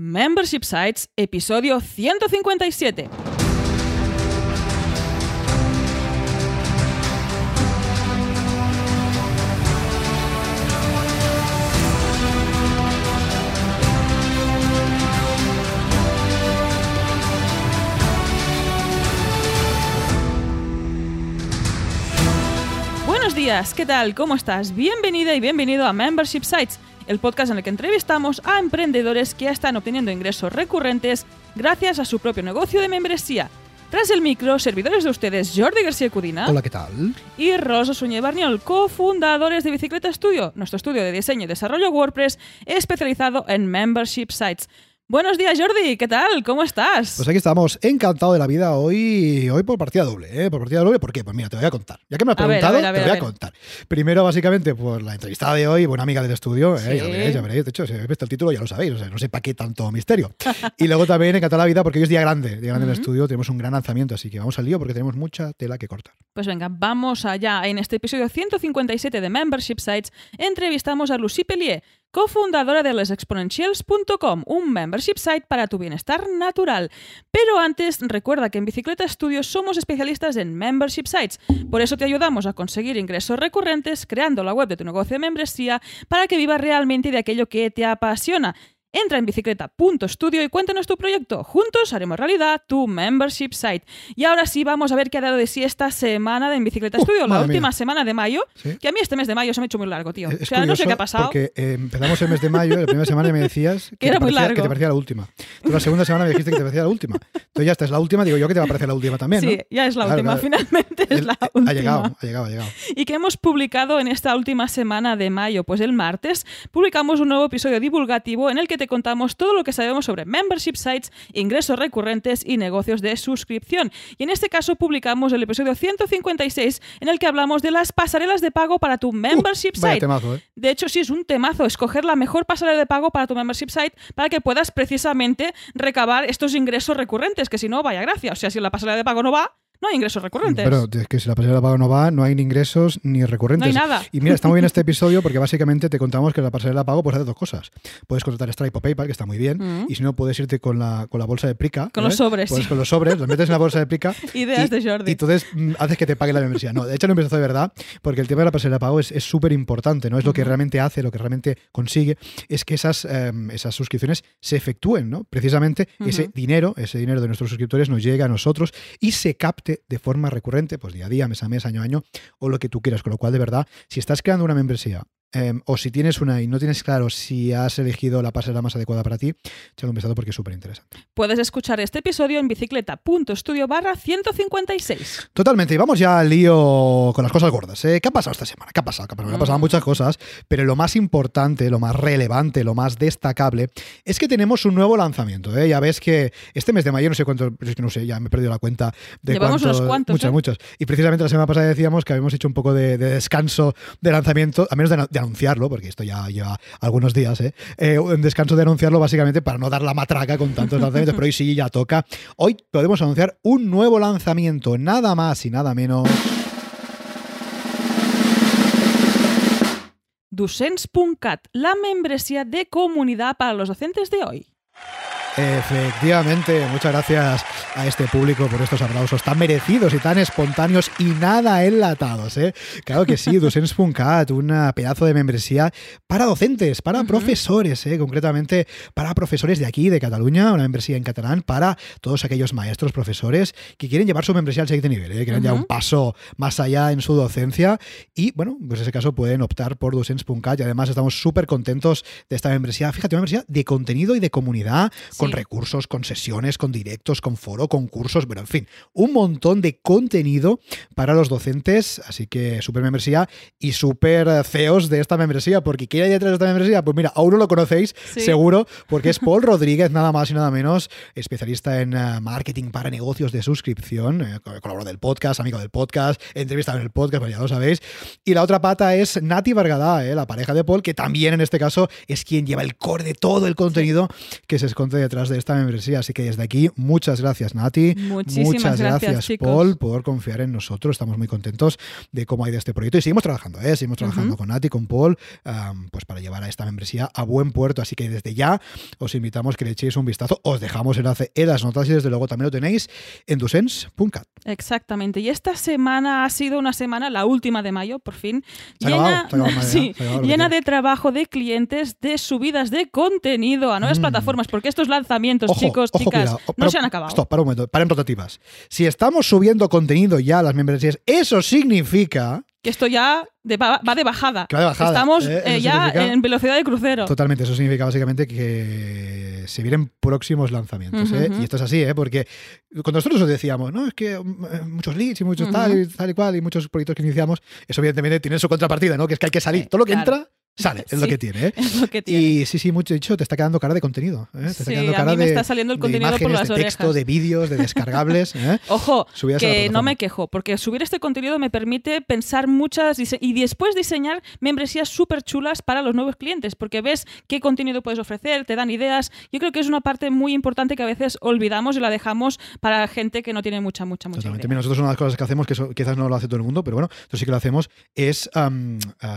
Membership Sites, episodio 157. Buenos días, ¿qué tal? ¿Cómo estás? Bienvenida y bienvenido a Membership Sites, el podcast en el que entrevistamos a emprendedores que ya están obteniendo ingresos recurrentes gracias a su propio negocio de membresía. Tras el micro, servidores de ustedes Jordi García Cudina Hola, ¿qué tal? y Rosa Suñé Barniol, cofundadores de Bicicleta Studio, nuestro estudio de diseño y desarrollo WordPress especializado en Membership Sites. Buenos días, Jordi, ¿qué tal? ¿Cómo estás? Pues aquí estamos, encantado de la vida hoy, hoy por partida doble, ¿eh? Por partida doble, ¿por qué? Pues mira, te voy a contar. Ya que me has A ver, a preguntado, ver, a ver, te voy a contar. Primero, básicamente, por la entrevistada de hoy, buena amiga del estudio, ¿eh? Sí. ya veréis, ya veréis. De hecho, si habéis visto el título ya lo sabéis, o sea, no sé para qué tanto misterio. y luego también encantado de la vida porque hoy es día grande, día grande en el Ujú. estudio, tenemos un gran lanzamiento, así que vamos al lío porque tenemos mucha tela que cortar. Pues venga, vamos allá. En este episodio 157 de Membership Sites entrevistamos a Lucy Pellier, cofundadora de lesexponentials.com, un membership site para tu bienestar natural. Pero antes, recuerda que en Bicicleta Studios somos especialistas en membership sites. Por eso te ayudamos a conseguir ingresos recurrentes creando la web de tu negocio de membresía para que vivas realmente de aquello que te apasiona. Entra en bicicleta.studio y cuéntanos tu proyecto. Juntos haremos realidad tu membership site. Y ahora sí, vamos a ver qué ha dado de sí esta semana de En Bicicleta Uh, Studio, la última mía. semana de mayo. ¿Sí? Que a mí este mes de mayo se me ha hecho muy largo, tío. Es o sea, no sé qué ha pasado. Porque eh, empezamos el mes de mayo, la primera semana me decías que, era te muy parecía, largo. que te parecía la última. Tú la segunda semana me dijiste que te parecía la última. Entonces ya esta es la última, digo yo que te va a parecer la última también, ¿no? Sí, ya es la Claro, última, claro. finalmente es El- la eh, última. Ha llegado, ha llegado, ha llegado. ¿Y qué hemos publicado en esta última semana de mayo? Pues el martes publicamos un nuevo episodio divulgativo en el que te contamos todo lo que sabemos sobre membership sites, ingresos recurrentes y negocios de suscripción. Y en este caso publicamos el episodio 156 en el que hablamos de las pasarelas de pago para tu membership Uh, site. temazo, ¿eh? De hecho, sí es un temazo escoger la mejor pasarela de pago para tu membership site para que puedas precisamente recabar estos ingresos recurrentes, que si no, vaya gracia. O sea, si la pasarela de pago no va, no hay ingresos recurrentes. Pero es que si la pasarela de pago no va, no hay ni ingresos ni recurrentes. No hay nada. Y mira, está muy bien este episodio porque básicamente te contamos que la pasarela de pago puedes hacer dos cosas. Puedes contratar Stripe o PayPal, que está muy bien, Mm. y si no, puedes irte con la, con la bolsa de Prica. Con los sobres, sí. con los sobres, los metes en la bolsa de Prica. Ideas y, de Jordi. Y entonces mm, haces que te pague la membresía. No, de hecho, lo empezó de verdad, porque el tema de la pasarela pago es súper importante, ¿no? Es lo que realmente hace, lo que realmente consigue, es que esas, em, esas suscripciones se efectúen, ¿no? Precisamente ese dinero, ese dinero de nuestros suscriptores nos llega a nosotros y se de forma recurrente, pues día a día, mes a mes, año a año, o lo que tú quieras. Con lo cual, de verdad, si estás creando una membresía em, o si tienes una y no tienes claro si has elegido la pasarela más adecuada para ti, échale un vistazo porque es súper interesante. Puedes escuchar este episodio en bicicleta.studio barra 156. Totalmente, y vamos ya al lío con las cosas gordas. ¿eh? ¿Qué ha pasado esta semana? ¿Qué ha pasado? ¿Qué ha pasado? Han pasado Mm. muchas cosas, pero lo más importante, lo más relevante, lo más destacable es que tenemos un nuevo lanzamiento. ¿eh? Ya ves que este mes de mayo, no sé cuántos, es que no sé, ya me he perdido la cuenta de Llevamos cuántos, unos cuantos, Muchos, ¿eh? muchos. Y precisamente la semana pasada decíamos que habíamos hecho un poco de, de descanso de lanzamiento, a menos de, de anunciarlo, porque esto ya lleva algunos días, ¿eh? Eh, descanso de anunciarlo básicamente para no dar la matraca con tantos lanzamientos, pero hoy sí ya toca. Hoy podemos anunciar un nuevo lanzamiento, nada más y nada menos. Docents.cat, la membresía de comunidad para los docentes de hoy. Efectivamente, muchas gracias a este público por estos aplausos tan merecidos y tan espontáneos y nada enlatados. ¿eh? Claro que sí, Docents.cat, un pedazo de membresía para docentes, para profesores, ¿eh? concretamente para profesores de aquí, de Cataluña, una membresía en catalán para todos aquellos maestros, profesores que quieren llevar su membresía al siguiente nivel, ¿eh? quieren ya un paso más allá en su docencia y bueno, pues en ese caso pueden optar por Docents.cat y además estamos súper contentos de esta membresía. Fíjate, una membresía de contenido y de comunidad con Sí. recursos, con sesiones, con directos, con foro, concursos, bueno, en fin, un montón de contenido para los docentes, así que súper membresía y súper eh, CEOs de esta membresía, porque ¿qué hay detrás de esta membresía? Pues mira, aún no lo conocéis, Sí. seguro, porque es Paul Rodríguez, nada más y nada menos, especialista en eh, marketing para negocios de suscripción, eh, colaborador del podcast, amigo del podcast, entrevistado en el podcast, ya lo sabéis. Y la otra pata es Nati Vargada, eh, la pareja de Paul, que también en este caso es quien lleva el core de todo el contenido que se esconde detrás detrás de esta membresía. Así que desde aquí, muchas gracias, Nati. Muchísimas muchas gracias. Paul, por confiar en nosotros. Estamos muy contentos de cómo ha ido este proyecto y seguimos trabajando, ¿eh? Seguimos trabajando con Nati, con Paul, um, pues para llevar a esta membresía a buen puerto. Así que desde ya os invitamos que le echéis un vistazo. Os dejamos el enlace en las notas y desde luego también lo tenéis en dusens.cat. Exactamente. Y esta semana ha sido una semana, la última de mayo, por fin, Se llena, acabado, acabado, sí, llena de trabajo de clientes, de subidas de contenido a nuevas Mm. plataformas, porque estos lanzamientos, Ojo, chicos, ojo, chicas, cuidado. no se han acabado. Stop, para un momento, paren rotativas. Si estamos subiendo contenido ya a las membresías, eso significa Que esto ya de- va, va de bajada. Que va de bajada, Estamos ¿eh? eh, ya en velocidad de crucero. Totalmente, eso significa básicamente que se vienen próximos lanzamientos. ¿eh? Y esto es así, ¿eh? porque cuando nosotros os decíamos, no, es que mm, muchos leads y muchos tal, y tal y cual, y muchos proyectos que iniciamos, eso evidentemente tiene su contrapartida, ¿no? que es que hay que salir. Todo lo que claro. entra, sale, es lo Sí. que tiene. ¿eh? Es lo que tiene. Y sí, sí, mucho dicho, te está quedando cara de contenido. ¿eh? Te está Sí, quedando a mí me de, está saliendo el de contenido por imágenes, las de texto, orejas. de vídeos, de descargables. ¿eh? Ojo, Subidas que no me quejo, porque subir este contenido me permite pensar muchas y después diseñar membresías súper chulas para los nuevos clientes, porque ves qué contenido puedes ofrecer, te dan ideas. Yo creo que es una parte muy importante que a veces olvidamos y la dejamos para gente que no tiene mucha, mucha, mucha Totalmente. idea. Mira, nosotros una de las cosas que hacemos, que eso quizás no lo hace todo el mundo, pero bueno, esto sí que lo hacemos, es ah,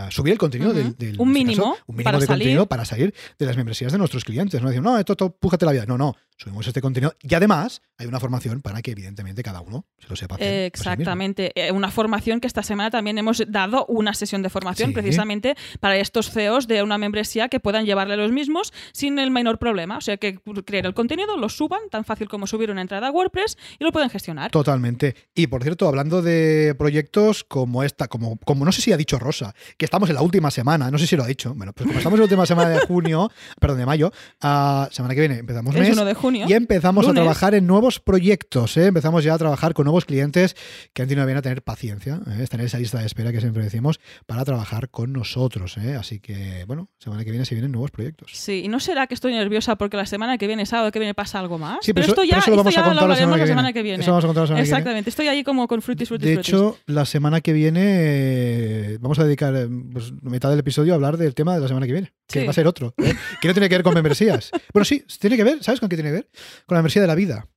subir el contenido del- Un mínimo caso, un mínimo para de salir. contenido para salir de las membresías de nuestros clientes. No decimos, no, esto, esto, pújate la vida. No, no, subimos este contenido y además hay una formación para que evidentemente cada uno se lo sepa hacer. sí. Exactamente. Eh, Una formación que esta semana también hemos dado una sesión de formación Sí. precisamente para estos CEOs de una membresía que puedan llevarle los mismos sin el menor problema. O sea, que creen el contenido, lo suban, tan fácil como subir una entrada a WordPress y lo pueden gestionar. Totalmente. Y por cierto, hablando de proyectos como esta, como, como no sé si ha dicho Rosa, que estamos en la última semana, no sé si lo ha dicho. Bueno, pues como estamos en la última semana de junio, perdón, de mayo, a semana que viene empezamos Es mes. 1 de junio. Y empezamos a trabajar en nuevos proyectos, ¿eh? empezamos ya a trabajar con nuevos clientes que han tenido bien a tener paciencia, ¿eh? estar en esa lista de espera que siempre decimos, para trabajar con nosotros. ¿eh? Así que, bueno, semana que viene se vienen nuevos proyectos. Sí, y no será que estoy nerviosa porque la semana que viene, sábado que viene, pasa algo más. Sí, pero esto ya, eso lo vamos esto a ya contar la hablaremos semana que la semana viene. que viene. Eso vamos a contar la semana que viene. Exactamente, estoy ahí como con frutis, frutis, De frutis. hecho, la semana que viene eh, vamos a dedicar pues, mitad del episodio a hablar del tema de la semana que viene, que Sí. va a ser otro, ¿eh? que no tiene que ver con membresías. Bueno, sí, tiene que ver, ¿sabes con qué tiene que ver? Con la membresía de la vida.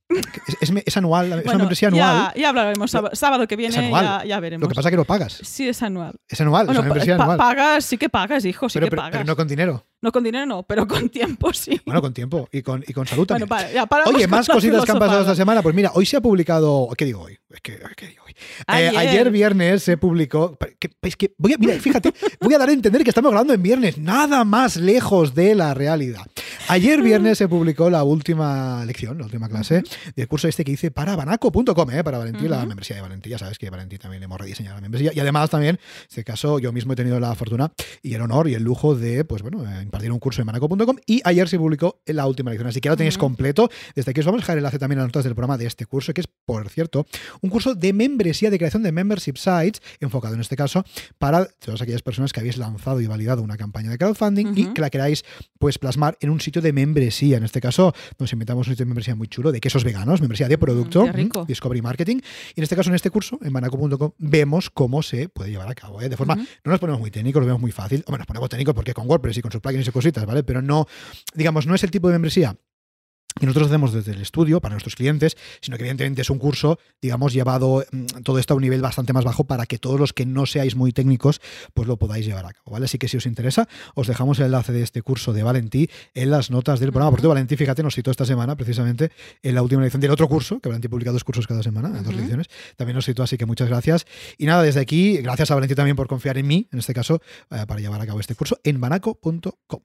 Es, es- es anual, es una membresía anual. Ya, hablaremos sábado, sábado que viene, ya, ya veremos. Lo que pasa es que no pagas. Sí, es anual. Es anual, Bueno, es una membresía pa- anual. pagas, sí que pagas, hijo, sí pero, que pero- pagas. pero no con dinero. No con dinero no, pero con tiempo sí. Bueno, con tiempo y con, y con salud Bueno, también. para, ya, paramos Oye, más la cositas que han pasado esta semana. Pues mira, hoy se ha publicado. ¿Qué digo hoy? Es que, ¿qué digo hoy? Eh, Ayer. viernes se publicó. que- es que voy a, mira, fíjate, voy a dar a entender que estamos grabando en viernes, nada más lejos de la realidad. Ayer viernes se publicó la última lección, la última clase del curso este que hice para banaco.com, ¿eh? para Valentí, la Ujú. membresía de Valentí. Ya sabes que Valentí también hemos rediseñado la membresía. Y además también, en este caso, yo mismo he tenido la fortuna y el honor y el lujo de, pues bueno, eh, impartir un curso en banaco.com y ayer se publicó la última lección. Así que ya lo tenéis completo. Desde aquí os vamos a dejar el enlace también a las notas del programa de este curso, que es, por cierto, un curso de membresía, de creación de membership sites, enfocado en este caso para todas aquellas personas que habéis lanzado y validado una campaña de crowdfunding y que la queráis pues plasmar en un sitio de membresía. En este caso, nos inventamos un sitio de membresía muy chulo de quesos veganos, membresía de producto, rico. Discovery Marketing. Y en este caso, en este curso, en banaco.com, vemos cómo se puede llevar a cabo. ¿eh? De forma, no nos ponemos muy técnicos, lo vemos muy fácil. Hombre, nos ponemos técnicos porque con WordPress y con sus plugins y cositas, ¿vale? Pero no, digamos, no es el tipo de membresía que nosotros hacemos desde el estudio para nuestros clientes, sino que evidentemente es un curso, digamos, llevado mm, todo esto a un nivel bastante más bajo para que todos los que no seáis muy técnicos, pues lo podáis llevar a cabo, ¿vale? Así que si os interesa, os dejamos el enlace de este curso de Valentí en las notas del programa. Por cierto, Valentí, fíjate, nos citó esta semana precisamente en la última lección del otro curso, que Valentí publica dos cursos cada semana, dos Ujú. lecciones, también nos citó, así que muchas gracias. Y nada, desde aquí, gracias a Valentí también por confiar en mí, en este caso, eh, para llevar a cabo este curso en banaco.com.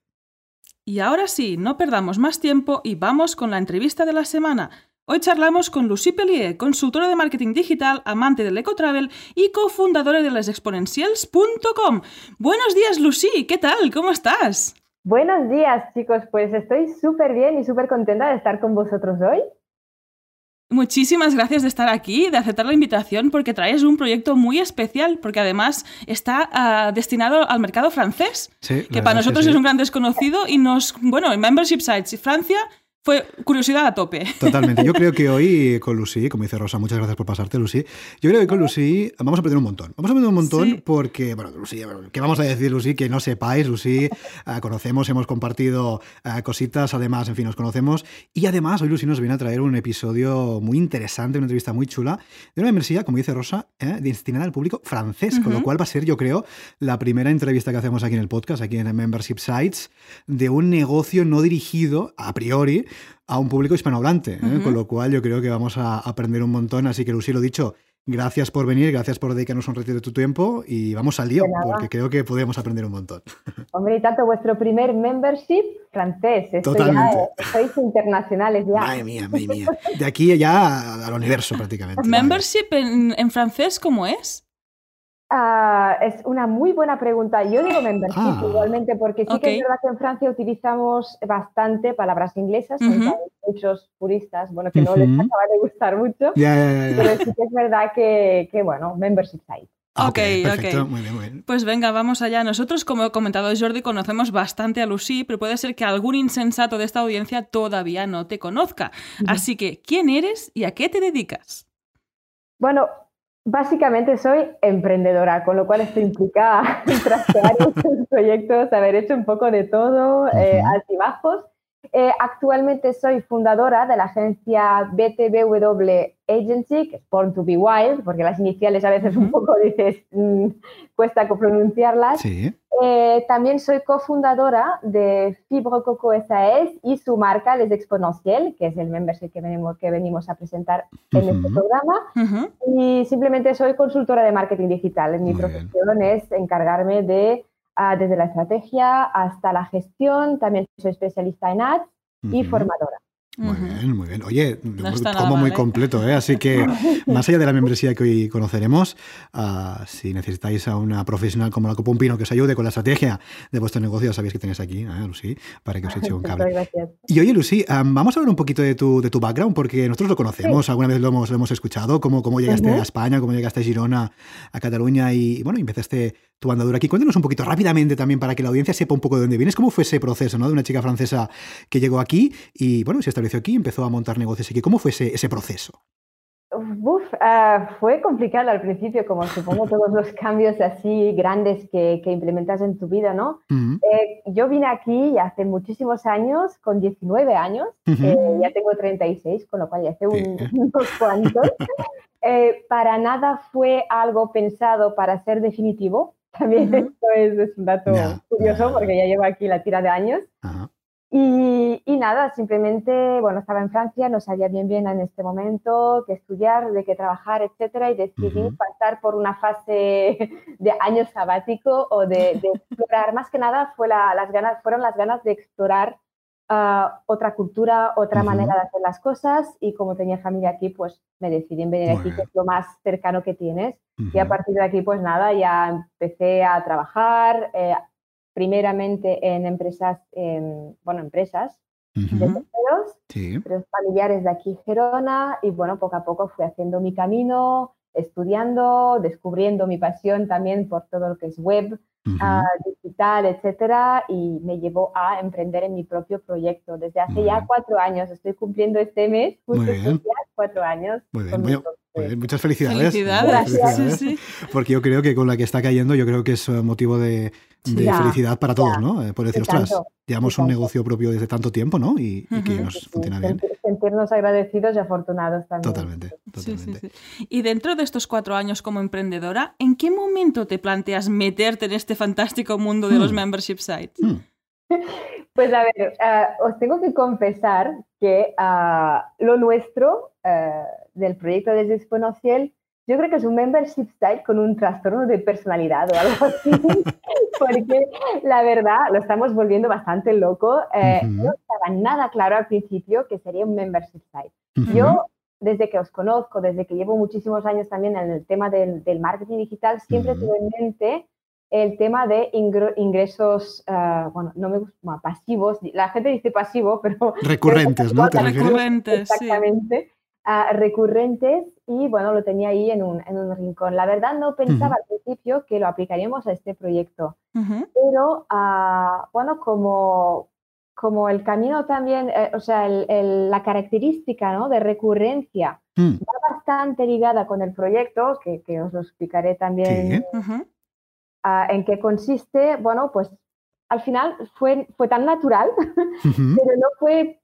Y ahora sí, no perdamos más tiempo y vamos con la entrevista de la semana. Hoy charlamos con Lucy Pellier, consultora de marketing digital, amante del ecotravel y cofundadora de lesexponentials.com. Buenos días, Lucy, ¿qué tal? ¿Cómo estás? Buenos días, chicos. Pues estoy súper bien y súper contenta de estar con vosotros hoy. Muchísimas gracias de estar aquí, de aceptar la invitación, porque traes un proyecto muy especial, porque además está ah, destinado al mercado francés, Sí, que para nosotros es un gran desconocido y nos, bueno, en Membership Sites y Francia fue curiosidad a tope. Totalmente. Yo creo que hoy con Lucy, como dice Rosa, muchas gracias por pasarte, Lucy. Yo creo que con Lucy vamos a aprender un montón. Vamos a aprender un montón porque, bueno, Lucy, ¿qué vamos a decir, Lucy? Que no sepáis, Lucy, eh, conocemos, hemos compartido eh, cositas, además, en fin, nos conocemos. Y además, hoy Lucy nos viene a traer un episodio muy interesante, una entrevista muy chula, de una membresía, como dice Rosa, eh, destinada al público francés, con lo cual va a ser, yo creo, la primera entrevista que hacemos aquí en el podcast, aquí en Membership Sites, de un negocio no dirigido, a priori, a un público hispanohablante, ¿eh? con lo cual yo creo que vamos a aprender un montón. Así que, Lucy, lo dicho, gracias por venir, gracias por dedicarnos un ratito de tu tiempo y vamos al lío, porque creo que podemos aprender un montón. Hombre, y tanto vuestro primer membership francés. Totalmente. sois internacionales ya. Madre mía, madre mía. De aquí ya al universo prácticamente. ¿Membership en, en francés cómo es? Ah, es una muy buena pregunta. Yo digo membership ah. igualmente porque sí que es verdad que en Francia utilizamos bastante palabras inglesas, hay muchos puristas, bueno, que no les acaba de gustar mucho, pero sí que es verdad que, que bueno, membership site. Ok, ok. Muy bien, muy bien. Pues venga, vamos allá. Nosotros, como he comentado Jordi, conocemos bastante a Lucy, pero puede ser que algún insensato de esta audiencia todavía no te conozca. Así que, ¿quién eres y a qué te dedicas? Bueno, Básicamente soy emprendedora, con lo cual estoy implicada en trastear muchos proyectos, haber hecho un poco de todo, eh, altibajos. Eh, actualmente soy fundadora de la agencia BTBW Agency, que es Born to Be Wild, porque las iniciales a veces un poco dices, mm, cuesta pronunciarlas. Eh, también soy cofundadora de Fibro Coco SAS y su marca Les Exponentiel, que es el membership que venimos, que venimos a presentar en este programa. Y simplemente soy consultora de marketing digital. Mi profesión es encargarme de Ah, desde la estrategia hasta la gestión. También soy especialista en ads y formadora. Muy bien, muy bien. Oye, como muy completo, ¿eh? Así que, más allá de la membresía que hoy conoceremos, uh, si necesitáis a una profesional como la Copumpino que os ayude con la estrategia de vuestro negocio, sabéis que tenéis aquí, ¿eh, Lucy, para que os eche un cable. Gracias. Y oye, Lucy, um, vamos a hablar un poquito de tu, de tu background, porque nosotros lo conocemos, alguna vez lo hemos, lo hemos escuchado, cómo, cómo llegaste a España, cómo llegaste a Girona, a Cataluña y, bueno, empezaste tu andadura aquí. Cuéntanos un poquito rápidamente también para que la audiencia sepa un poco de dónde vienes, cómo fue ese proceso, ¿no? De una chica francesa que llegó aquí y, bueno, se estableció aquí, empezó a montar negocios aquí. ¿Cómo fue ese, ese proceso? Uf, ah, fue complicado al principio, como supongo todos los cambios así grandes que, que implementas en tu vida, ¿no? Eh, yo vine aquí hace muchísimos años, con 19 años, eh, ya tengo 36, con lo cual ya hace unos cuantos. Eh, para nada fue algo pensado para ser definitivo. También esto es, un dato curioso porque ya llevo aquí la tira de años. Y, y, nada, simplemente, bueno, estaba en Francia, no sabía bien bien en este momento qué estudiar, de qué trabajar, etcétera, y decidí pasar por una fase de año sabático o de, de explorar. Más que nada fue la, las ganas, fueron las ganas de explorar uh, otra cultura, otra manera de hacer las cosas, y como tenía familia aquí, pues me decidí en venir aquí, que es lo más cercano que tienes. Y a partir de aquí, pues nada, ya empecé a trabajar, eh, primeramente en empresas, bueno, empresas de terceros, familiares de aquí Gerona, y bueno, poco a poco fui haciendo mi camino, estudiando, descubriendo mi pasión también por todo lo que es web, digital, etcétera, y me llevó a emprender en mi propio proyecto. Desde hace ya cuatro años, estoy cumpliendo este mes, justo ya cuatro años. Muy bien. muchas felicidades. Felicidades. Porque yo creo que con la que está cayendo, yo creo que es motivo de, de felicidad para todos, ¿no? Eh, por decir, ostras, llevamos un negocio propio desde tanto tiempo, ¿no? Y, que nos funciona bien. Sentirnos agradecidos y afortunados también. Totalmente, totalmente. y dentro de estos cuatro años como emprendedora, ¿en qué momento te planteas meterte en este fantástico mundo de los hmm. membership sites? Hmm. Pues a ver, eh, os tengo que confesar que ah, lo nuestro eh, del proyecto de Exponential yo creo que es un membership site con un trastorno de personalidad o algo así, porque la verdad lo estamos volviendo bastante loco. Eh, no estaba nada claro al principio que sería un membership site. Yo, desde que os conozco, desde que llevo muchísimos años también en el tema del, marketing digital, siempre tuve en mente el tema de ingresos, uh, bueno, no me gusta, pasivos. La gente dice pasivo, pero... Recurrentes, ¿no? recurrentes, Exactamente. Uh, recurrentes y bueno, lo tenía ahí en un, en un rincón. La verdad no pensaba al principio que lo aplicaríamos a este proyecto, pero uh, bueno, como, como el camino también, eh, o sea, la característica ¿no? de recurrencia mm. va bastante ligada con el proyecto, que, os lo explicaré también en qué consiste. Bueno, pues al final fue, fue tan natural, pero no fue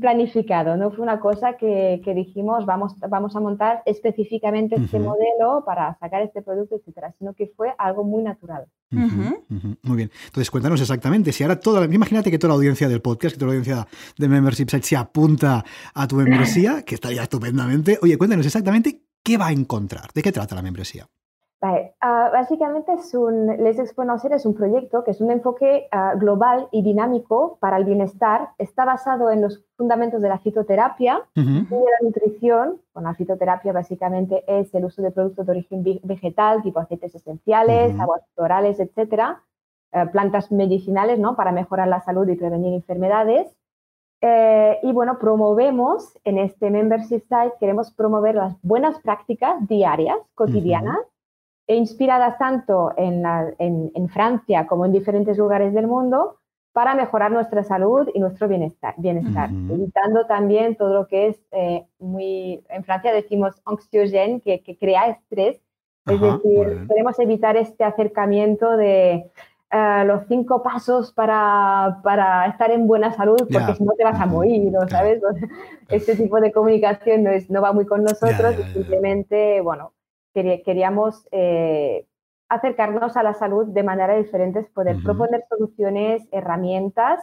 planificado, no fue una cosa que, dijimos vamos, vamos a montar específicamente este modelo para sacar este producto, etcétera, sino que fue algo muy natural. Muy bien. Entonces, cuéntanos exactamente, si ahora toda, imagínate que toda la audiencia del podcast, que toda la audiencia de Membership Site se apunta a tu membresía, que estaría estupendamente. Oye, cuéntanos exactamente qué va a encontrar, de qué trata la membresía. Ah, básicamente es un, les Exponocer es un proyecto que es un enfoque ah, global y dinámico para el bienestar. Está basado en los fundamentos de la fitoterapia y de la nutrición. Con la fitoterapia básicamente es el uso de productos de origen vegetal, tipo aceites esenciales, aguas florales, etcétera, eh, plantas medicinales, ¿no? Para mejorar la salud y prevenir enfermedades. Eh, y bueno, promovemos en este membership site, queremos promover las buenas prácticas diarias, cotidianas, inspiradas tanto en, Francia como en diferentes lugares del mundo para mejorar nuestra salud y nuestro bienestar, bienestar evitando también todo lo que es eh, muy, en Francia decimos anxiogène, que, crea estrés, es decir, queremos evitar este acercamiento de eh, los cinco pasos para, para, estar en buena salud, porque si no te vas a morir, ¿no? ¿sabes? Este tipo de comunicación no, es, no va muy con nosotros, simplemente, bueno, queríamos eh, acercarnos a la salud de manera diferente, poder proponer soluciones, herramientas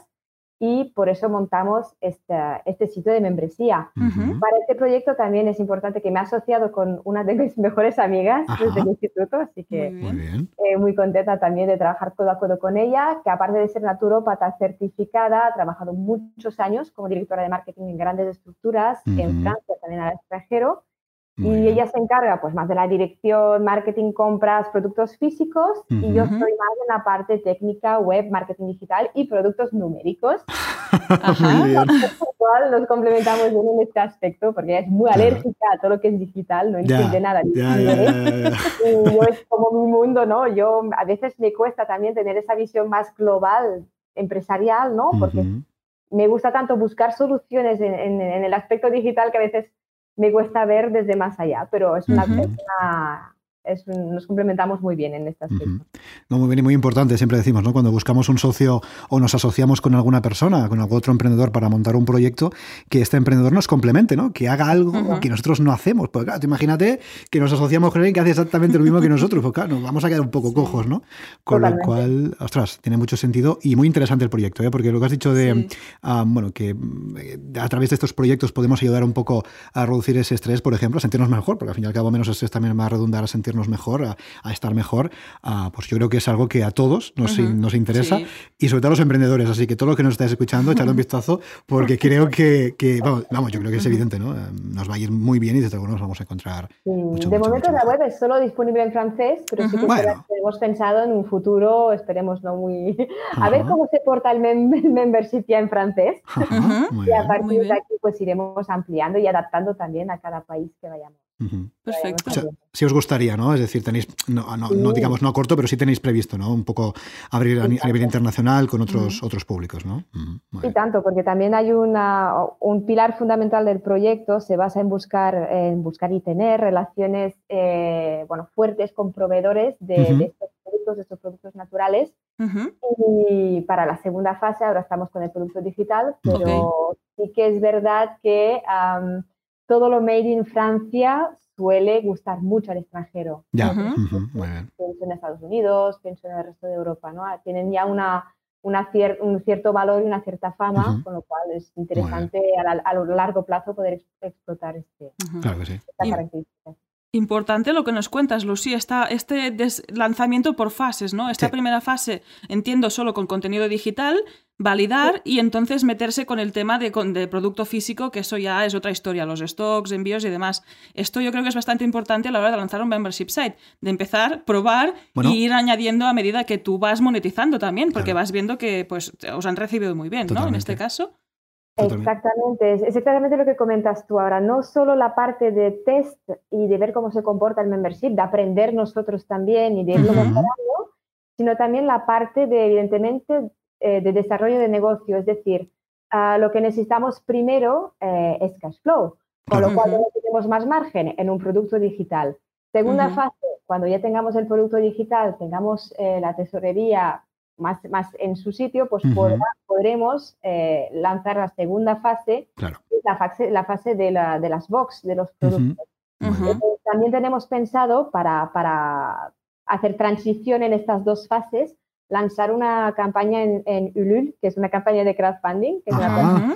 y por eso montamos este, este sitio de membresía. Para este proyecto también es importante que me he asociado con una de mis mejores amigas desde el instituto, así que muy, eh, muy, contenta también de trabajar todo a codo con ella, que aparte de ser naturópata certificada, ha trabajado muchos años como directora de marketing en grandes estructuras, en Francia, también al extranjero, y ella se encarga pues más de la dirección, marketing, compras, productos físicos y yo estoy más en la parte técnica, web, marketing digital y productos numéricos. Ajá. cual nos complementamos bien en este aspecto porque ella es muy alérgica a todo lo que es digital, no entiende nada. y yo es como mi mundo, ¿no? Yo a veces me cuesta también tener esa visión más global, empresarial, ¿no? Porque me gusta tanto buscar soluciones en, en el aspecto digital que a veces me cuesta ver desde más allá, pero es una, nos complementamos muy bien en este aspecto. no, muy bien y muy importante, siempre decimos, ¿no? Cuando buscamos un socio o nos asociamos con alguna persona, con algún otro emprendedor para montar un proyecto, que este emprendedor nos complemente, ¿no? Que haga algo que nosotros no hacemos. Pues claro, imagínate que nos asociamos con alguien que hace exactamente lo mismo que nosotros, pues claro, nos vamos a quedar un poco cojos, ¿no? Con lo cual, ostras, tiene mucho sentido y muy interesante el proyecto, ¿eh? Porque lo que has dicho de, ah, bueno, que eh, a través de estos proyectos podemos ayudar un poco a reducir ese estrés, por ejemplo, a sentirnos mejor, porque al fin y al cabo menos estrés también va a redundar a sentir mejor, a, estar mejor, pues yo creo que es algo que a todos nos, nos interesa y sobre todo a los emprendedores. Así que todo lo que nos estáis escuchando, echadle un vistazo porque creo que, vamos, yo creo que es evidente, ¿no? Nos va a ir muy bien y desde luego nos vamos a encontrar. de momento la web es solo disponible en francés, pero sí que hemos pensado en un futuro, esperemos no muy... a ver cómo se porta el membership ya en francés. y a partir de aquí pues iremos ampliando y adaptando también a cada país que vayamos. Perfecto. si os gustaría, ¿no? Es decir, tenéis, no, no, digamos no a corto, pero sí tenéis previsto, ¿no? Un poco abrir a, nivel internacional con otros, otros públicos, ¿no? y tanto, porque también hay una, un pilar fundamental del proyecto, se basa en buscar, en buscar y tener relaciones eh, bueno, fuertes con proveedores de, estos productos, de estos productos naturales. Y para la segunda fase, ahora estamos con el producto digital, pero sí que es verdad que todo lo made in Francia suele gustar mucho al extranjero. Ya, Pienso en Estados Unidos, pienso en el resto de Europa, ¿no? Tienen ya una, una un cierto valor y una cierta fama, con lo cual es interesante a, lo largo plazo poder explotar este, esta característica. Importante lo que nos cuentas, Lucía, este lanzamiento por fases, ¿no? Esta primera fase, entiendo, solo con contenido digital, validar y entonces meterse con el tema de, de, producto físico, que eso ya es otra historia, los stocks, envíos y demás. Esto yo creo que es bastante importante a la hora de lanzar un membership site, de empezar, probar y ir añadiendo a medida que tú vas monetizando también, porque vas viendo que pues os han recibido muy bien, ¿no? En este caso. Exactamente, es exactamente lo que comentas tú ahora. No solo la parte de test y de ver cómo se comporta el membership, de aprender nosotros también y de irlo mejorando, sino también la parte de, evidentemente, eh, de desarrollo de negocio, es decir, lo que necesitamos primero eh, es cash flow, con lo cual tenemos más margen en un producto digital. Segunda fase, cuando ya tengamos el producto digital, tengamos la tesorería más, más en su sitio, pues podremos lanzar la segunda fase, la fase, la fase de, la, de las box, de los productos. También tenemos pensado para, para hacer transición en estas dos fases, lanzar una campaña en, en, Ulul, que es una campaña de crowdfunding, que es una campaña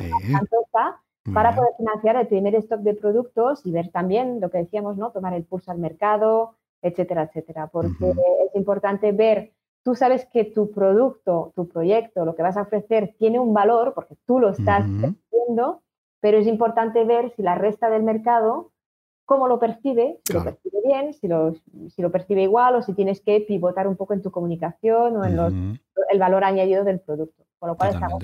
para poder financiar el primer stock de productos y ver también lo que decíamos, ¿no? Tomar el pulso al mercado, etcétera, etcétera. Porque es importante ver, tú sabes que tu producto, tu proyecto, lo que vas a ofrecer tiene un valor porque tú lo estás viendo, pero es importante ver si la resta del mercado cómo lo percibe, si lo percibe bien, si lo, si lo, percibe igual o si tienes que pivotar un poco en tu comunicación o en el valor añadido del producto. Con lo cual estamos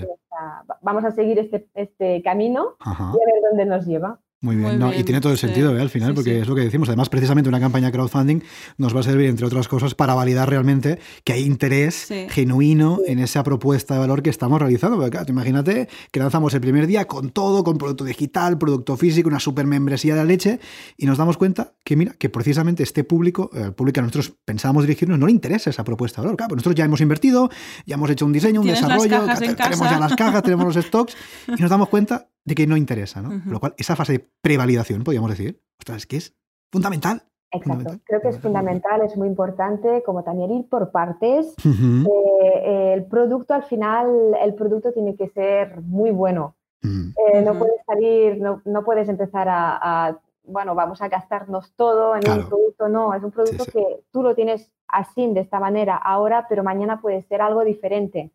vamos a seguir este, este camino y a ver dónde nos lleva. Muy bien, y tiene todo el sentido ¿eh? al final, porque es lo que decimos. Además, precisamente una campaña crowdfunding nos va a servir, entre otras cosas, para validar realmente que hay interés genuino en esa propuesta de valor que estamos realizando. Porque, claro, imagínate que lanzamos el primer día con todo, con producto digital, producto físico, una super membresía de la leche, y nos damos cuenta que, mira, que precisamente este público, el público que nosotros pensábamos dirigirnos, no le interesa esa propuesta de valor. Claro, pues nosotros ya hemos invertido, ya hemos hecho un diseño, un desarrollo, tenemos ya las cajas, tenemos los stocks, y nos damos cuenta de que no interesa, ¿no? Lo cual, esa fase de prevalidación, podríamos decir, ostras, es que es fundamental. Exacto, creo que es fundamental, es muy importante, como también ir por partes. Eh, el producto al final, el producto tiene que ser muy bueno. Eh, no puedes salir, no, no puedes empezar a, bueno, vamos a gastarnos todo en un producto, no, es un producto que tú lo tienes así, de esta manera, ahora, pero mañana puede ser algo diferente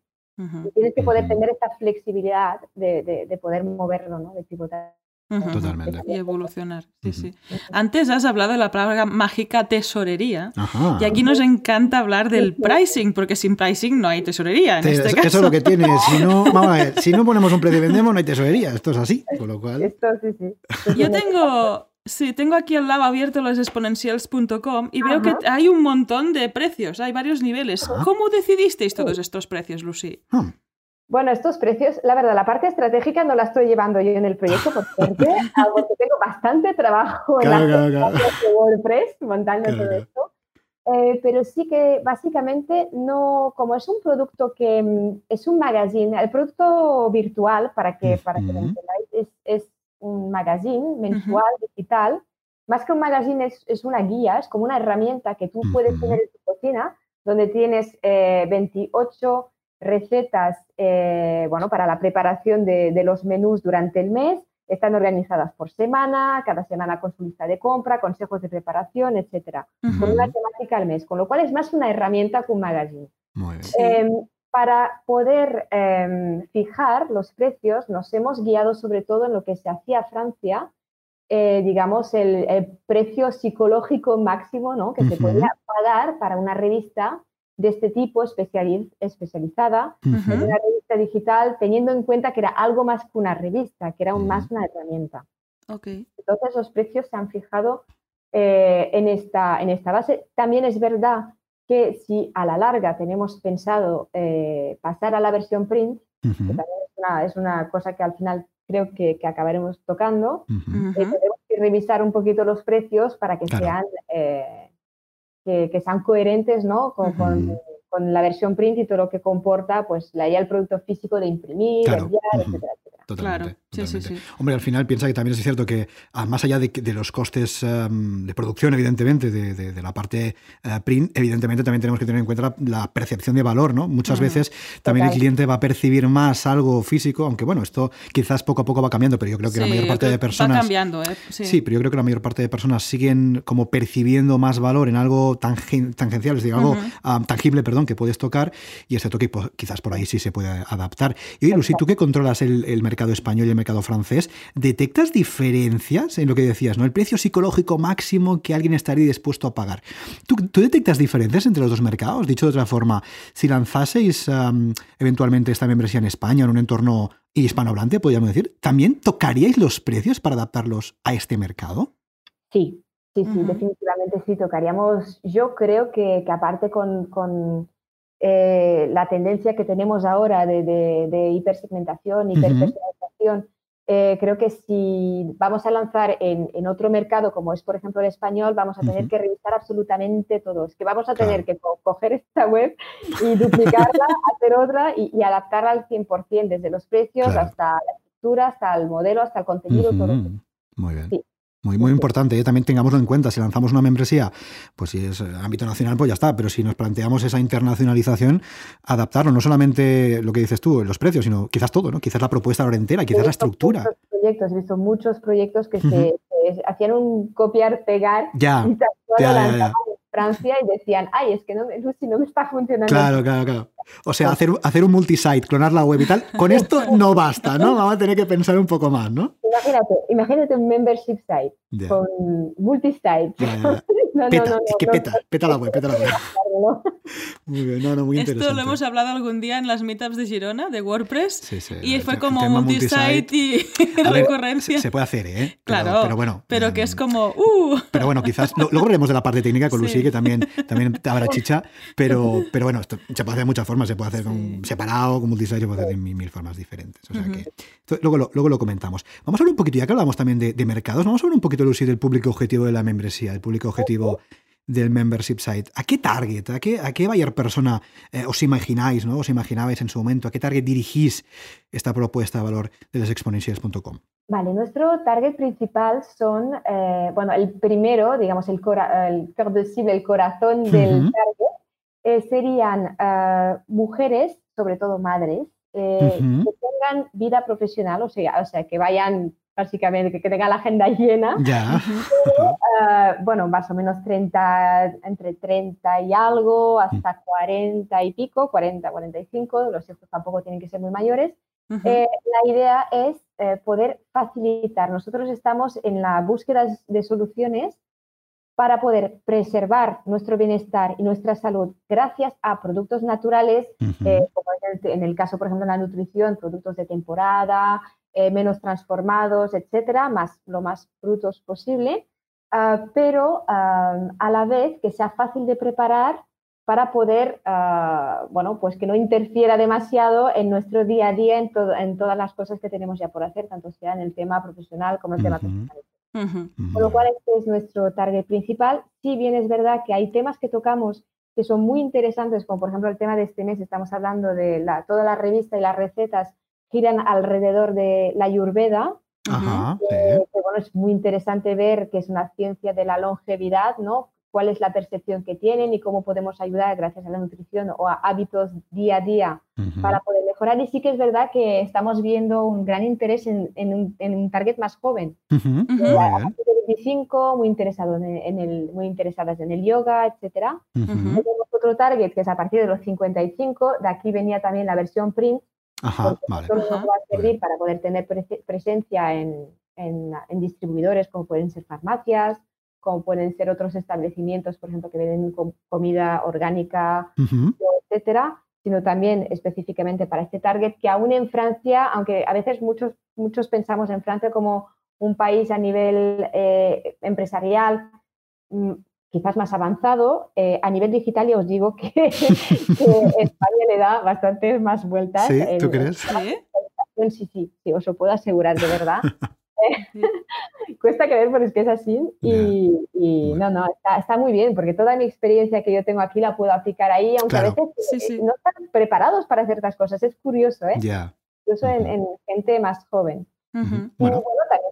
tienes que poder tener esta flexibilidad de, poder moverlo, ¿no? de pivotar. Totalmente. Y evolucionar. Sí, sí. Antes has hablado de la palabra mágica tesorería. Y aquí nos encanta hablar del pricing, porque sin pricing no hay tesorería. En este caso. Eso es lo que tiene. Si no, si no ponemos un precio y vendemos, no hay tesorería. Esto es así. Con lo cual. Esto sí, sí. Yo tengo, Sí, tengo aquí al lado abierto los exponencials.com y veo que hay un montón de precios, hay varios niveles. ¿Cómo decidisteis todos estos precios, Lucy? Hmm. Bueno, estos precios, la verdad, la parte estratégica no la estoy llevando yo en el proyecto porque tengo bastante trabajo en la WordPress montando todo esto. Eh, pero sí que básicamente no, como es un producto que mm, es un magazine, el producto virtual, para que, para que lo entendáis, es, es un magazine mensual, digital. Más que un magazine es, una guía, es como una herramienta que tú puedes tener en tu cocina, donde tienes 28 eh, recetas eh, bueno, para la preparación de, los menús durante el mes. Están organizadas por semana, cada semana con su lista de compra, consejos de preparación, etcétera, con una temática al mes, con lo cual es más una herramienta que un magazine. Em, para poder em, fijar los precios, nos hemos guiado sobre todo en lo que se hacía Francia, eh, digamos, el, precio psicológico máximo ¿no? que se podía pagar para una revista de este tipo especializada, una revista digital, teniendo en cuenta que era algo más que una revista, que era aún más una herramienta. Entonces los precios se han fijado eh, en, esta, en esta base. También es verdad que si a la larga tenemos pensado eh, pasar a la versión print, que también es una, cosa que al final creo que, acabaremos tocando, eh, tenemos que revisar un poquito los precios para que sean eh, que, sean coherentes ¿no? con, con, la versión print y todo lo que comporta pues la ya el producto físico de imprimir, enviar, etcétera, Totalmente. Claro. Sí, sí, Hombre, al final piensa que también es cierto que, ah, más allá de, los costes em, de producción, evidentemente, de, la parte eh, print, evidentemente también tenemos que tener en cuenta la, percepción de valor, ¿no? Muchas veces también el cliente va a percibir más algo físico, aunque bueno, esto quizás poco a poco va cambiando, pero yo creo que la mayor parte de personas. Va cambiando, ¿eh? Sí. pero yo creo que la mayor parte de personas siguen como percibiendo más valor en algo tangencial, es decir, algo ah, tangible, perdón, que puedes tocar, y este toque pues, quizás por ahí sí se puede adaptar. Y oye, Lucy, tú que controlas el, el mercado español y el mercado francés, ¿detectas diferencias en lo que decías, ¿no? El precio psicológico máximo que alguien estaría dispuesto a pagar. ¿Tú, detectas diferencias entre los dos mercados? Dicho de otra forma, si lanzaseis eventualmente esta membresía en España, en un entorno hispanohablante, podríamos decir, ¿también tocaríais los precios para adaptarlos a este mercado? Sí, sí, sí, definitivamente sí, tocaríamos. Yo creo que, aparte con eh, la tendencia que tenemos ahora de, de, hipersegmentación, hiperpersonalización, eh, creo que si vamos a lanzar en, otro mercado, como es por ejemplo el español, vamos a tener que revisar absolutamente todo. Es que vamos a tener que coger esta web y duplicarla, hacer otra y, adaptarla al 100%, desde los precios hasta la estructura, hasta el modelo, hasta el contenido, todo. Muy bien. Muy, muy importante, ¿eh? también tengámoslo en cuenta. Si lanzamos una membresía, pues si es ámbito nacional, pues ya está. Pero si nos planteamos esa internacionalización, adaptarlo, no solamente lo que dices tú, los precios, sino quizás todo, ¿no? Quizás la propuesta entera, quizás la estructura. Proyectos, he visto muchos proyectos que se, hacían un copiar-pegar ya, y ya, ya, Francia y decían, ay, es que no, no me está funcionando. Claro, claro, claro. O sea, hacer, hacer un multisite, clonar la web y tal, con esto no basta, ¿no? Vamos a tener que pensar un poco más, ¿no? Imagínate, imagínate un membership site con multisite. no, peta, no, no, es que peta, peta la web, peta la web. Muy bien, no, no, muy interesante. Esto lo hemos hablado algún día en las meetups de Girona, de WordPress, sí, sí, y fue como multisite, y recurrencia. Se, puede hacer, ¿eh? claro, pero bueno. Pero que es em, como, ¡uh! Pero bueno, quizás, luego hablaremos de la parte técnica con Lucy, que también, también habrá chicha, pero, pero bueno, esto se puede hacer de muchas formas, se puede hacer con, separado, con multisite, se puede hacer de mil, formas diferentes. O sea que, luego, lo, luego lo comentamos. Vamos a hablar un poquito, ya que hablamos también de, de mercados, vamos a hablar un poquito, Lucy, del público objetivo de la membresía, el público objetivo del membership site. ¿A qué target, a qué, a qué buyer persona eh, os imagináis, ¿no? os imaginabais en su momento? ¿A qué target dirigís esta propuesta de valor de lesexponentials.com? Vale, nuestro target principal son, eh, bueno, el primero, digamos, el, el de cible, el corazón del target, eh, serían mujeres, sobre todo madres, que tengan vida profesional, o sea, o sea, que vayan básicamente, que, tenga la agenda llena. Ya. Eh, bueno, más o menos 30, entre 30 y algo hasta 40 y pico, 40, 45, los hijos tampoco tienen que ser muy mayores. Eh, la idea es eh, poder facilitar. Nosotros estamos en la búsqueda de soluciones para poder preservar nuestro bienestar y nuestra salud gracias a productos naturales, como en el, caso, por ejemplo, de la nutrición, productos de temporada, eh, menos transformados, etcétera, más lo más frutos posible, ah, pero ah, a la vez que sea fácil de preparar para poder, ah, bueno, pues que no interfiera demasiado en nuestro día a día, en, en, todas las cosas que tenemos ya por hacer, tanto sea en el tema profesional como en el tema personal. Con lo cual, este es nuestro target principal. Si bien es verdad que hay temas que tocamos que son muy interesantes, como por ejemplo el tema de este mes, estamos hablando de la, toda la revista y las recetas giran alrededor de la Ayurveda. que, bueno, es muy interesante ver que es una ciencia de la longevidad, ¿no? Cuál es la percepción que tienen y cómo podemos ayudar gracias a la nutrición o a hábitos día a día para poder mejorar. Y sí que es verdad que estamos viendo un gran interés en, un, target más joven. a partir de 25, muy, interesado en, el, muy interesadas en el yoga, etc. Tenemos otro target que es a partir de los 55. De aquí venía también la versión print, Ajá, vale. nos va a servir para poder tener presencia en, distribuidores como pueden ser farmacias, como pueden ser otros establecimientos, por ejemplo, que venden comida orgánica, etcétera, sino también específicamente para este target que aún en Francia, aunque a veces muchos, muchos pensamos en Francia como un país a nivel eh, empresarial mm, quizás más avanzado. Eh, a nivel digital, ya os digo que, España le da bastante más vueltas. ¿Sí? ¿Tú crees? Sí, sí, sí, os lo puedo asegurar de verdad. Cuesta creer, pero es que es así. Y, no, no, está, muy bien, porque toda mi experiencia que yo tengo aquí la puedo aplicar ahí, aunque a veces eh, no están preparados para ciertas cosas. Es curioso, ¿eh? Incluso en, gente más joven. bueno. bueno.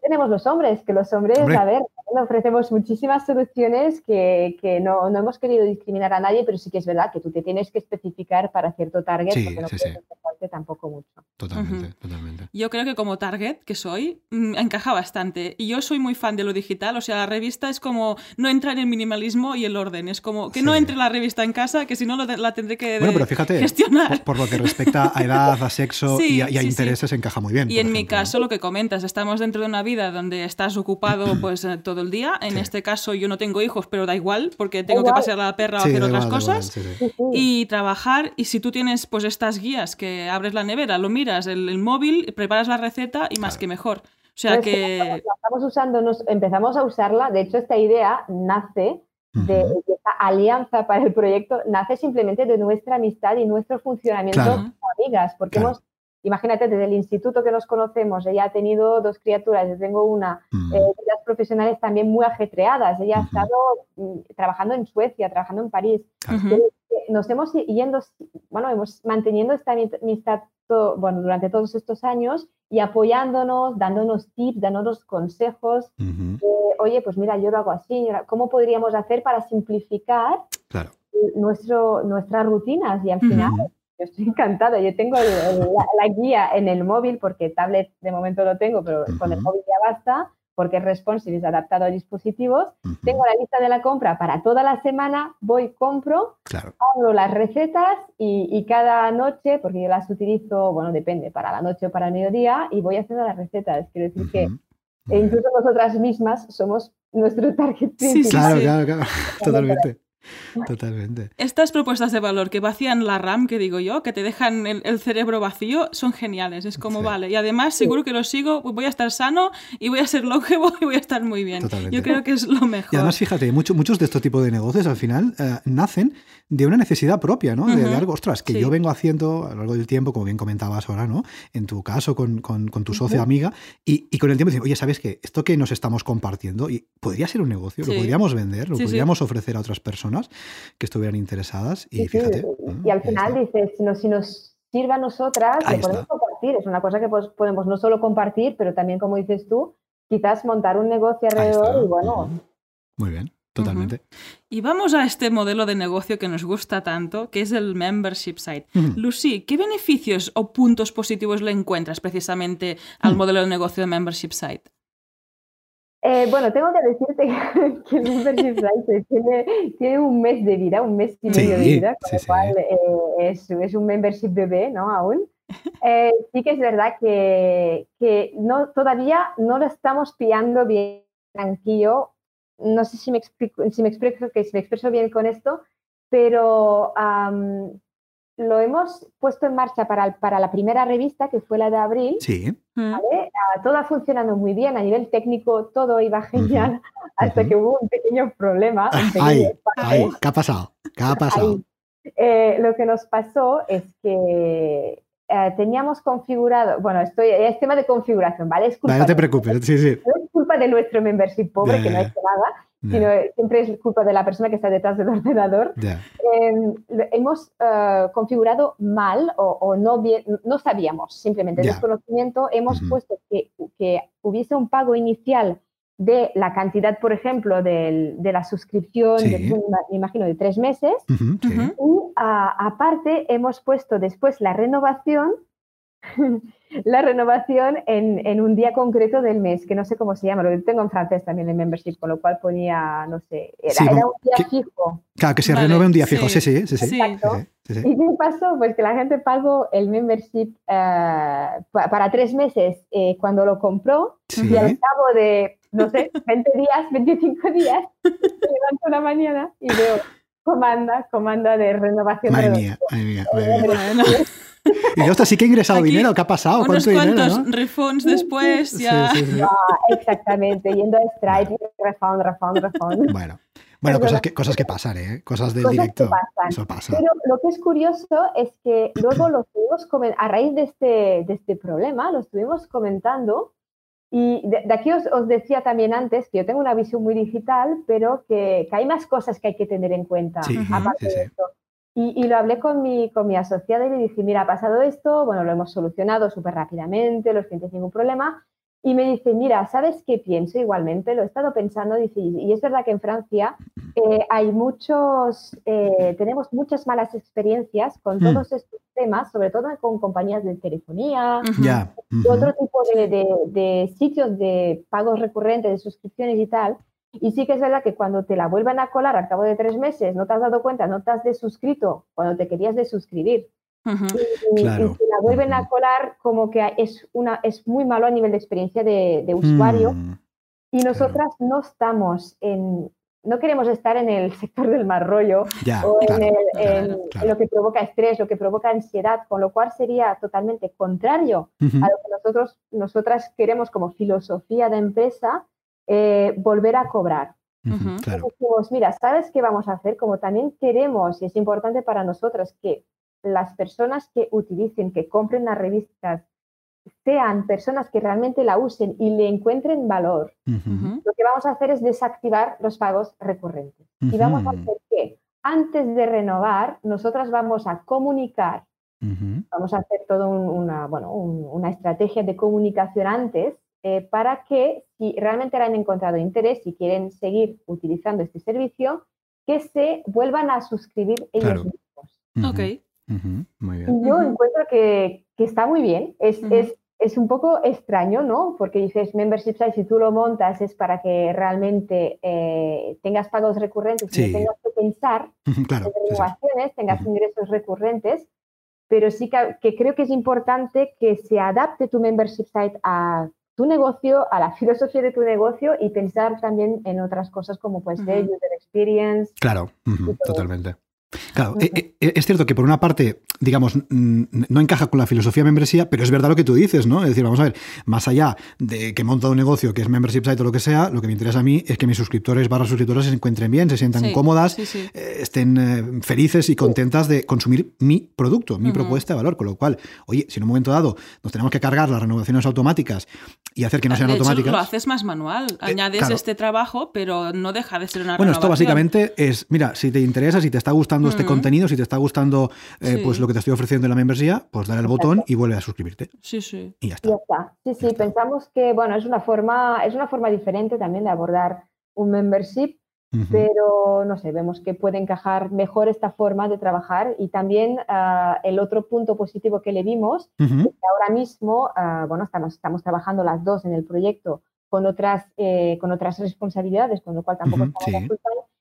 Tenemos los hombres, que los hombres, a ver, ofrecemos muchísimas soluciones que, que no, no, hemos querido discriminar a nadie, pero sí que es verdad que tú te tienes que especificar para cierto target, porque no sí, puedes sí. tampoco mucho. Totalmente, totalmente. Yo creo que como target que soy, mm, encaja bastante. Y yo soy muy fan de lo digital, o sea, la revista es como no entra en el minimalismo y el orden, es como que no entre la revista en casa, que si no la tendré que bueno, pero fíjate, gestionar. Por, lo que respecta a edad, a sexo y, a, intereses, encaja muy bien. Y en mi caso, lo que comentas, estamos dentro de una vida donde estás ocupado pues eh, todo el día. En este caso yo no tengo hijos, pero da igual, porque tengo que pasear a la perra o hacer otras cosas. y trabajar, y si tú tienes pues estas guías que abres la nevera, lo miras, el, móvil, preparas la receta y más que mejor. O sea que... estamos usando, nos empezamos a usarla, de hecho esta idea nace de, esta alianza para el proyecto. Nace simplemente de nuestra amistad y nuestro funcionamiento como amigas, porque hemos imagínate, desde el instituto que nos conocemos, ella ha tenido dos criaturas, yo tengo una, mm. eh, profesionales también muy ajetreadas, ella ha estado mm, trabajando en Suecia, trabajando en París. Nos hemos yendo, bueno, hemos manteniendo esta amistad bueno, durante todos estos años y apoyándonos, dándonos tips, dándonos consejos. Oye, pues mira, yo lo hago así, ¿cómo podríamos hacer para simplificar nuestro, nuestras rutinas? Y al final yo estoy encantada. Yo tengo la, guía en el móvil, porque tablet de momento lo tengo, pero con el móvil ya basta, porque es responsive, es adaptado a dispositivos. Tengo la lista de la compra para toda la semana, voy, compro, hago las recetas y, cada noche, porque yo las utilizo, bueno, depende, para la noche o para el mediodía, y voy haciendo las recetas. Quiero decir que incluso nosotras mismas somos nuestro target principal. claro, claro, claro, totalmente. Totalmente. Estas propuestas de valor que vacían la RAM, que digo yo, que te dejan el, cerebro vacío, son geniales. Es como, vale. Y además, seguro que lo sigo, voy a estar sano y voy a ser longevo y voy a estar muy bien. Yo creo que es lo mejor. Y además, fíjate, muchos muchos de estos tipos de negocios al final eh, nacen de una necesidad propia, ¿no? De, algo, ostras, que yo vengo haciendo a lo largo del tiempo, como bien comentabas ahora, ¿no? En tu caso, con, con, tu socia amiga, y, y, con el tiempo decir, oye, ¿sabes qué? Esto que nos estamos compartiendo, y podría ser un negocio, lo podríamos vender, lo podríamos ofrecer a otras personas que estuvieran interesadas, y fíjate. Y al final dices, si, si nos sirve a nosotras, lo podemos compartir. Es una cosa que pues, podemos no solo compartir, pero también, como dices tú, quizás montar un negocio alrededor y bueno. Muy bien. Totalmente. Y vamos a este modelo de negocio que nos gusta tanto, que es el membership site. Lucy, ¿qué beneficios o puntos positivos le encuentras precisamente al modelo de negocio de membership site? Eh, bueno, tengo que decirte que el membership site tiene, un mes de vida, un mes y medio de vida, con lo cual eh, es, un membership bebé, ¿no? Aún. Eh, sí que es verdad que, que no, todavía no lo estamos pillando bien tranquilo no sé si me explico, si me expreso, que si me expreso bien con esto, pero lo hemos puesto en marcha para, para, la primera revista, que fue la de abril. Sí. ¿vale? Ah, todo ha funcionado muy bien, a nivel técnico todo iba genial, hasta que hubo un pequeño problema. ¿Qué ha pasado? ¿Qué ha pasado? Eh, lo que nos pasó es que eh, teníamos configurado, bueno, estoy, es tema de configuración, ¿vale? Es culpa no te preocupes, sí, sí. No es culpa de nuestro membership pobre, que no ha hecho nada, sino siempre es culpa de la persona que está detrás del ordenador. Em, hemos eh, configurado mal o, no, bien, no sabíamos, simplemente desconocimiento, hemos puesto que, que hubiese un pago inicial de la cantidad, por ejemplo, de la suscripción, me imagino, de tres meses. Y aparte hemos puesto después la renovación, la renovación en, un día concreto del mes, que no sé cómo se llama, lo tengo en francés también en membership, con lo cual ponía, no sé, era, un día fijo. Claro, que se renueve un día fijo, sí, sí, sí. sí. Exacto. ¿Y qué pasó? Pues que la gente pagó el membership eh, para tres meses eh, cuando lo compró y al cabo de no sé, 20 días, 25 días, me levanto una mañana y veo comanda, comanda de renovación. Madre mía, madre mía, Y yo, sí que he ingresado dinero, ¿qué ha pasado? Unos cuantos refunds después, ya. Ah, exactamente, yendo a Stripe, refund, refund, refund. Bueno. Bueno, cosas que, cosas que pasan, ¿eh? Cosas del directo. Eso pasa. Pero lo que es curioso es que luego lo estuvimos a raíz de este, de este problema, lo estuvimos comentando y de, aquí os, decía también antes que yo tengo una visión muy digital, pero que, hay más cosas que hay que tener en cuenta aparte de esto. Y, y, lo hablé con mi, con mi asociada y le dije, mira, ha pasado esto, bueno, lo hemos solucionado súper rápidamente, los clientes ningún problema, y me dice, mira, ¿sabes qué pienso igualmente? Lo he estado pensando, dice, y es verdad que en Francia eh, hay muchos, eh, tenemos muchas malas experiencias con hmm. todos estos temas, sobre todo con compañías de telefonía, y otro tipo de, sitios de pagos recurrentes, de suscripciones y tal. Y sí que es verdad que cuando te la vuelvan a colar al cabo de tres meses, no te has dado cuenta, no te has desuscrito cuando te querías desuscribir. Y, la vuelven a colar como que es, una, es muy malo a nivel de experiencia de, usuario. Mm, y nosotras no estamos en, no queremos estar en el sector del mal rollo o en, lo que provoca estrés, lo que provoca ansiedad, con lo cual sería totalmente contrario a lo que nosotros, nosotras queremos como filosofía de empresa, eh, volver a cobrar. claro. Decimos, mira, ¿sabes qué vamos a hacer? Como también queremos, y es importante para nosotros, que las personas que utilicen, que compren las revistas, sean personas que realmente la usen y le encuentren valor, lo que vamos a hacer es desactivar los pagos recurrentes. Y vamos a hacer que antes de renovar, nosotras vamos a comunicar, vamos a hacer toda una, bueno, una estrategia de comunicación antes eh, para que si realmente han encontrado interés y quieren seguir utilizando este servicio, que se vuelvan a suscribir ellos mismos. Ok. Muy bien. Yo encuentro que, que, está muy bien. Es, es, es, un poco extraño, ¿no? Porque dices membership site, si tú lo montas es para que realmente eh, tengas pagos recurrentes y no tengas que pensar claro, en renovaciones, tengas ingresos recurrentes. Pero sí que, que, creo que es importante que se adapte tu membership site a tu negocio, a la filosofía de tu negocio y pensar también en otras cosas como puede ser user experience. Claro, totalmente. Claro, eh, eh, eh, es cierto que por una parte, digamos, no encaja con la filosofía de membresía, pero es verdad lo que tú dices, ¿no? Es decir, vamos a ver, más allá de que monta un negocio que es membership site o lo que sea, lo que me interesa a mí es que mis suscriptores barra suscriptoras se encuentren bien, se sientan cómodas, estén felices y contentas de consumir mi producto, mi propuesta de valor. Con lo cual, oye, si en un momento dado nos tenemos que cargar las renovaciones automáticas y hacer que no sean de automáticas. lo haces más manual, añades este trabajo, pero no deja de ser una Bueno, esto básicamente es, mira, si te interesa, si te está gustando este contenido, si te está gustando eh, pues lo que te estoy ofreciendo en la membresía, pues dale al botón y vuelve a suscribirte. Sí, sí. Y ya está. Sí, sí, pensamos que bueno, es una forma, es una forma diferente también de abordar un membership, pero no sé, vemos que puede encajar mejor esta forma de trabajar y también ah, el otro punto positivo que le vimos es que ahora mismo, ah, bueno, estamos, estamos trabajando las dos en el proyecto con otras, eh, con otras responsabilidades, con lo cual tampoco estamos sí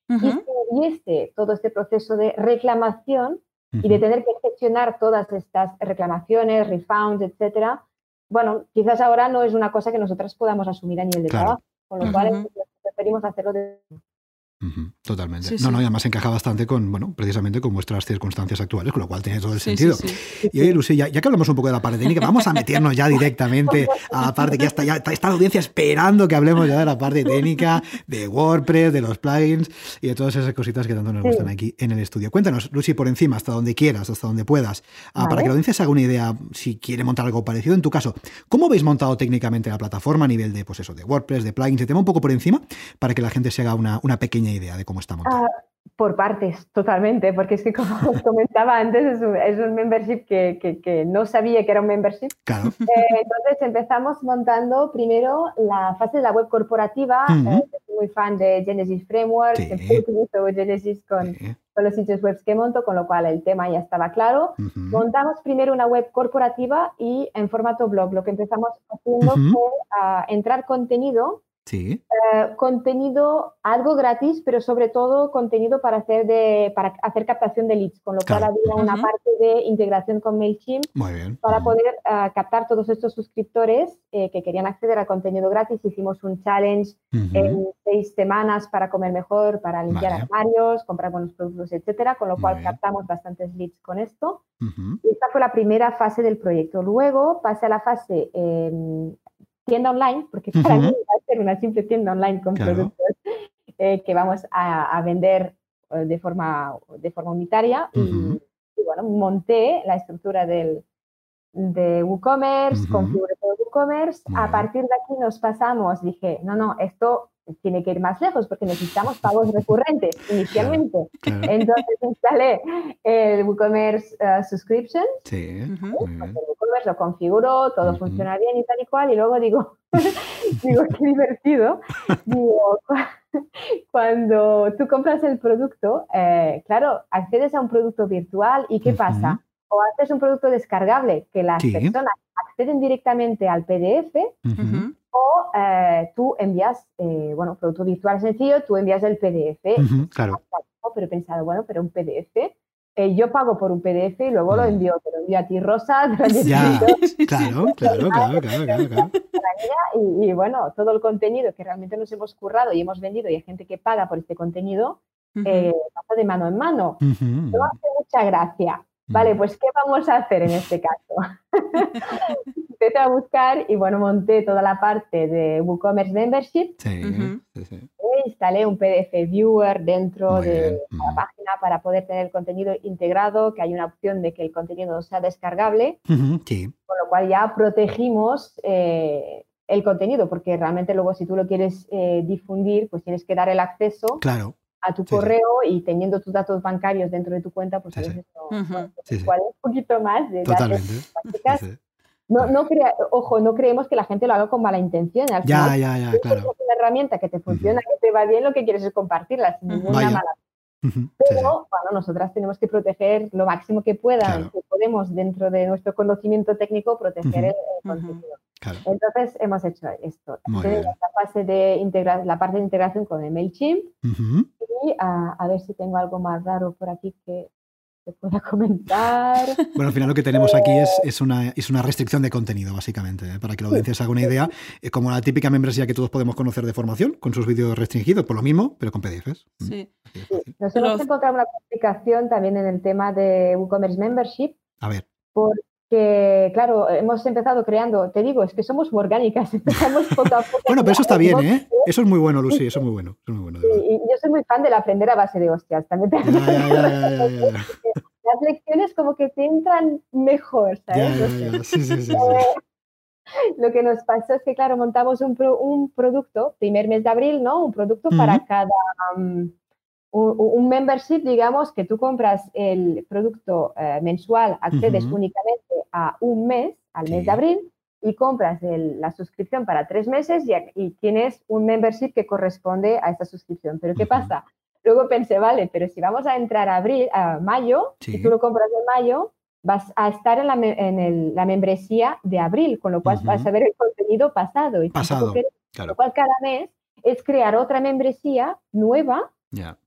y si hubiese todo este proceso de reclamación y de tener que gestionar todas estas reclamaciones, refunds, etcétera, bueno, quizás ahora no es una cosa que nosotras podamos asumir a nivel de trabajo, con lo cual preferimos hacerlo de Totalmente. no, no, y además encaja bastante con, bueno, precisamente con vuestras circunstancias actuales, con lo cual tiene todo el sentido. Y oye, Lucía, ya, que hablamos un poco de la parte técnica, vamos a meternos ya directamente a la parte que ya está, ya está, la audiencia esperando que hablemos ya de la parte técnica, de WordPress, de los plugins y de todas esas cositas que tanto nos gustan aquí en el estudio. Cuéntanos, Lucy, por encima, hasta donde quieras, hasta donde puedas, ah, para que la audiencia se haga una idea si quiere montar algo parecido. En tu caso, ¿cómo habéis montado técnicamente la plataforma a nivel de, pues eso, de WordPress, de plugins, de tema un poco por encima, para que la gente se haga una, una pequeña idea de cómo está? Ah, por partes, totalmente, porque es que como os comentaba antes, es un, membership que, que, no sabía que era un membership. Claro. Eh, entonces empezamos montando primero la fase de la web corporativa. Eh, soy muy fan de Genesis Framework, sí. utilizo Genesis con, con, los sitios web que monto, con lo cual el tema ya estaba claro. Montamos primero una web corporativa y en formato blog. Lo que empezamos haciendo fue uh, entrar contenido Sí. Eh, contenido algo gratis, pero sobre todo contenido para hacer, de, para hacer captación de leads, con lo cual había una parte de integración con MailChimp para poder uh, captar todos estos suscriptores eh, que querían acceder al contenido gratis. Hicimos un challenge en seis semanas para comer mejor, para limpiar armarios, comprar buenos productos, etcétera, con lo cual captamos bastantes leads con esto. Y esta fue la primera fase del proyecto. Luego pasa a la fase em, tienda online, porque para mí va a ser una simple tienda online con productos eh, que vamos a, vender eh, de forma, de forma unitaria. y, bueno, monté la estructura del, de WooCommerce, configuré todo WooCommerce. A partir de aquí nos pasamos, dije, no, no, esto tiene que ir más lejos porque necesitamos pagos recurrentes inicialmente. Entonces instalé el WooCommerce uh, Subscription. Sí. WooCommerce lo configuró, todo funciona bien y tal y cual. Y luego digo, digo, qué divertido. digo, cuando tú compras el producto, eh, claro, accedes a un producto virtual y ¿qué pasa? O haces un producto descargable que las personas acceden directamente al PDF o eh, tú envías, eh, bueno, producto virtual sencillo, tú envías el PDF. claro. Pero he pensado, bueno, pero un PDF, eh, yo pago por un PDF y luego lo envío, te lo envío a ti, Rosa. ya, claro, claro, claro, claro, claro. Y, bueno, todo el contenido que realmente nos hemos currado y hemos vendido y hay gente que paga por este contenido, pasa de mano en mano. No hace mucha gracia. Vale, pues ¿qué vamos a hacer en este caso? Empecé a buscar y bueno, monté toda la parte de WooCommerce Membership. Sí, sí, sí. E instalé un PDF Viewer dentro de la página para poder tener el contenido integrado, que hay una opción de que el contenido sea descargable, sí. con lo cual ya protegimos eh, el contenido, porque realmente luego si tú lo quieres eh, difundir, pues tienes que dar el acceso Claro. A tu correo y teniendo tus datos bancarios dentro de tu cuenta, pues a veces no, Sí, sí. igual un poquito más de datos Totalmente. prácticas. Sí, sí. No, no crea- ojo, no creemos que la gente lo haga con mala intención. Al Ya, final, ya, ya, claro. tienes una herramienta que te funciona, que te va bien, lo que quieres es compartirla sin ninguna Vaya. mala Pero sí. bueno, nosotras tenemos que proteger lo máximo que puedan, Claro. que podemos dentro de nuestro conocimiento técnico proteger el, contenido. Claro. Entonces hemos hecho esto. La fase de integra- la parte de integración con el MailChimp y a, a ver si tengo algo más raro por aquí que pueda comentar. Bueno, al final lo que tenemos aquí es, es, una, es una restricción de contenido, básicamente, ¿eh? para que la audiencia se haga una idea, eh, como la típica membresía que todos podemos conocer de formación, con sus vídeos restringidos, por lo mismo, pero con PDFs. Mm, Sí. así de fácil. Nos hemos Los- encontrado una complicación también en el tema de WooCommerce Membership, A ver, porque, claro, hemos empezado creando, te digo, es que somos orgánicas, empezamos poco a poco. bueno, pero eso está bien, ¿eh? Eso es muy bueno, Lucy, eso es muy bueno. Eso es muy bueno, de. Y, y yo soy muy fan del aprender a base de hostias. También te-. Las lecciones como que te entran mejor, ¿sabes? ya, No sé. ya. Sí, sí, sí, sí. Lo que nos pasó es que, claro, montamos un, pro- un producto, primer mes de abril, ¿no? Un producto para cada, um, un, un membership, digamos, que tú compras el producto eh, mensual, accedes Ujú. únicamente a un mes, al mes Sí. de abril, y compras el- la suscripción para tres meses y, y tienes un membership que corresponde a esa suscripción. Pero ¿qué Ujú. pasa? Luego pensé, vale, pero si vamos a entrar a abril, a mayo, Sí. si tú lo compras en mayo, vas a estar en la, en el- la membresía de abril, con lo cual Ujú. vas a ver el contenido pasado. Y Pasado, Con Claro, lo cual cada mes es crear otra membresía nueva ya.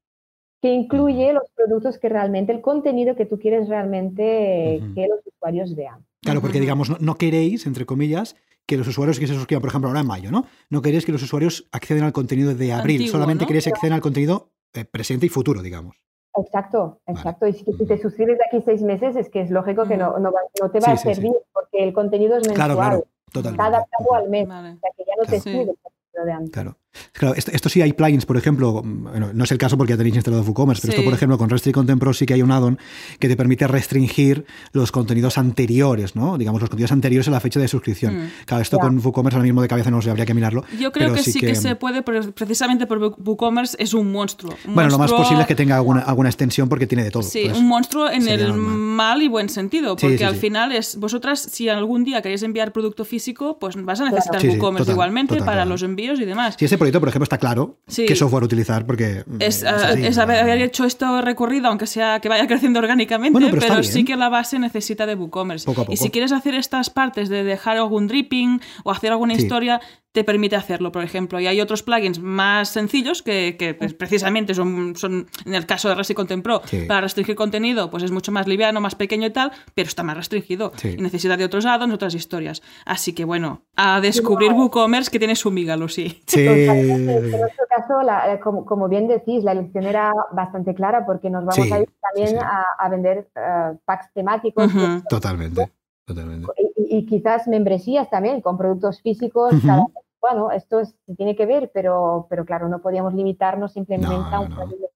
Que incluye los productos que realmente, el contenido que tú quieres realmente que los usuarios vean. Claro, porque digamos, no, no queréis, entre comillas, que los usuarios que se suscriban, por ejemplo, ahora en mayo, ¿no? No queréis que los usuarios accedan al contenido de abril, Antiguo, solamente ¿no? queréis que accedan al contenido eh, presente y futuro, digamos. Exacto, Vale. exacto. Y si, si te suscribes de aquí seis meses, es que es lógico que no, no, va- no te va Sí, a sí, sí. servir porque el contenido es mensual. Claro, claro, Está totalmente. adaptado al mes. Vale. O sea, que ya no Claro. te sirve el contenido de antes. Claro. Claro, esto, esto sí hay plugins, por ejemplo, bueno, no es el caso porque ya tenéis instalado WooCommerce, pero Sí. esto, por ejemplo, con Restrict Content Pro sí que hay un add-on que te permite restringir los contenidos anteriores, ¿no? Digamos, los contenidos anteriores a la fecha de suscripción. Mm. Claro, esto Ya. con WooCommerce ahora mismo de cabeza no sé, habría que mirarlo. Yo creo pero que sí que, se puede, pero precisamente por WooCommerce es un monstruo. Un Bueno, lo más monstruo- posible es que tenga alguna, alguna extensión porque tiene de todo. Sí, Entonces, un monstruo en el normal. mal y buen sentido, Sí, porque sí, al sí. final es vosotras si algún día queréis enviar producto físico, pues vas a necesitar Sí, sí, WooCommerce total, igualmente total, para total. los envíos y demás. Si este proyecto, por ejemplo, está claro Sí. qué software utilizar porque... mm, Es, es ah, así, es ¿no? haber, haber hecho esto recorrido, aunque sea que vaya creciendo orgánicamente, Bueno, pero sí que la base necesita de WooCommerce. Poco a Y si quieres hacer estas partes de dejar algún dripping o hacer alguna Sí. historia, te permite hacerlo, por ejemplo. Y hay otros plugins más sencillos que, que, pues, precisamente son, son, en el caso de Resi Content Pro, Sí. para restringir contenido, pues es mucho más liviano, más pequeño y tal, pero está más restringido. Sí. Y necesita de otros add-ons, otras historias. Así que bueno, a descubrir WooCommerce que tiene su miga, Lucy. Sí. Totalmente. En nuestro caso, la- eh, como, como bien decís, la elección era bastante clara porque nos vamos Sí, a ir también sí, sí. A, a vender eh, packs temáticos Ujú. Totalmente. Totalmente. y, quizás membresías también con productos físicos. Cada- bueno, esto es- tiene que ver, pero, pero claro, no podíamos limitarnos simplemente No, a un no. de.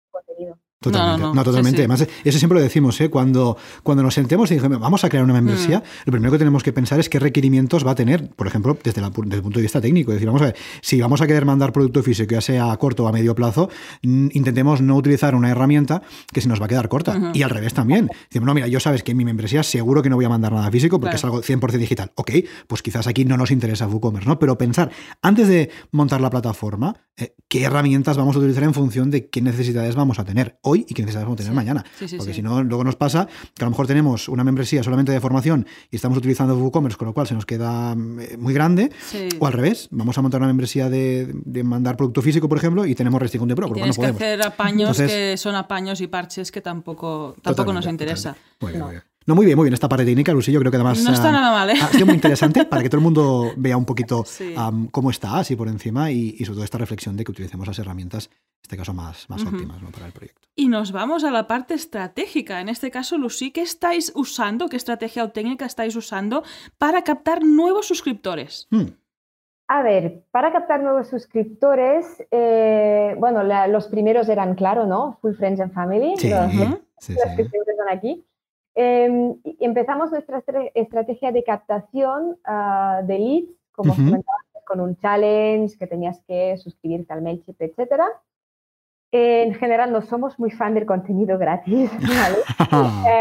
Totalmente. No, No, no, totalmente. Sí. Además, eso siempre lo decimos, ¿eh? Cuando, cuando nos sentemos y dijimos, vamos a crear una membresía, Mm. lo primero que tenemos que pensar es qué requerimientos va a tener, por ejemplo, desde, la desde el punto de vista técnico. Es decir, vamos a ver, si vamos a querer mandar producto físico, ya sea a corto o a medio plazo, intentemos no utilizar una herramienta que se nos va a quedar corta. Ujú. Y al revés también. Decimos, no, mira, yo sabes que en mi membresía seguro que no voy a mandar nada físico porque Claro. es algo 100% digital. Ok, pues quizás aquí no nos interesa WooCommerce, ¿no? Pero pensar, antes de montar la plataforma, eh, qué herramientas vamos a utilizar en función de qué necesidades vamos a tener hoy y qué necesidades vamos a tener Sí. mañana. Sí, sí, Porque si no, luego nos pasa que a lo mejor tenemos una membresía solamente de formación y estamos utilizando WooCommerce, con lo cual se nos queda mm, muy grande. O al revés, vamos a montar una membresía de, de mandar producto físico, por ejemplo, y tenemos Restrict Content Pro, Y no que podemos. hacer apaños Entonces- que son apaños y parches que tampoco, tampoco nos interesa. totalmente. Muy bien, No. muy bien. No, muy bien, muy bien. Esta parte técnica, Lucy, yo creo que además. No está nada mal, ¿eh? Ha sido muy interesante para que todo el mundo vea un poquito cómo está, así por encima, y, sobre todo esta reflexión de que utilicemos las herramientas, en este caso, más, más óptimas para el proyecto. Y nos vamos a la parte estratégica. En este caso, Lucy, ¿qué estáis usando? ¿Qué estrategia o técnica estáis usando para captar nuevos suscriptores? Hmm. A ver, para captar nuevos suscriptores, eh, bueno, los primeros eran, claro, ¿no? Full Friends and Family. Sí, sí, que siempre están aquí. Em, empezamos nuestra estrategia de captación ah, de leads, como comentaba, con un challenge que tenías que suscribirte al MailChimp, etc. En general no somos muy fan del contenido gratis. Eh,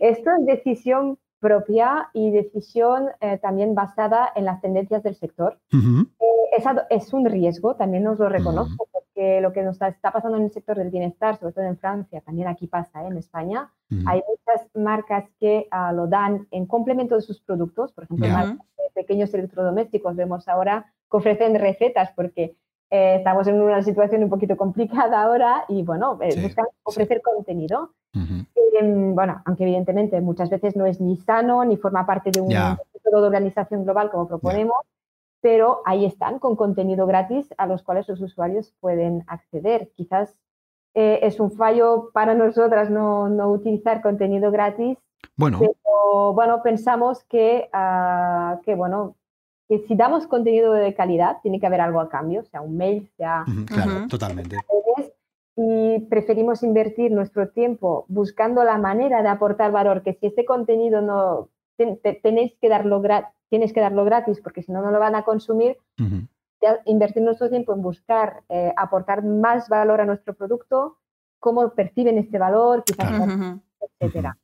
esto es decisión propia y decisión eh, también basada en las tendencias del sector. Eh, es, un riesgo, también nos lo reconozco, porque lo que nos está, pasando en el sector del bienestar, sobre todo en Francia, también aquí pasa, ¿eh? en España, hay muchas marcas que ah, lo dan en complemento de sus productos, por ejemplo, pequeños electrodomésticos, vemos ahora que ofrecen recetas porque estamos en una situación un poquito complicada ahora y bueno, buscan ofrecer contenido. Em, bueno, aunque evidentemente muchas veces no es ni sano ni forma parte de un método de organización global como proponemos, pero ahí están con contenido gratis a los cuales los usuarios pueden acceder. Quizás eh, es un fallo para nosotras no, utilizar contenido gratis, bueno. pero bueno, pensamos que, ah, que bueno, que si damos contenido de calidad, tiene que haber algo a cambio, sea un mail, sea... claro, totalmente. y preferimos invertir nuestro tiempo buscando la manera de aportar valor, que si este contenido no tenéis que darlo tienes que darlo gratis porque si no no lo van a consumir, invertir nuestro tiempo en buscar eh, aportar más valor a nuestro producto, cómo perciben este valor, quizás, etcétera.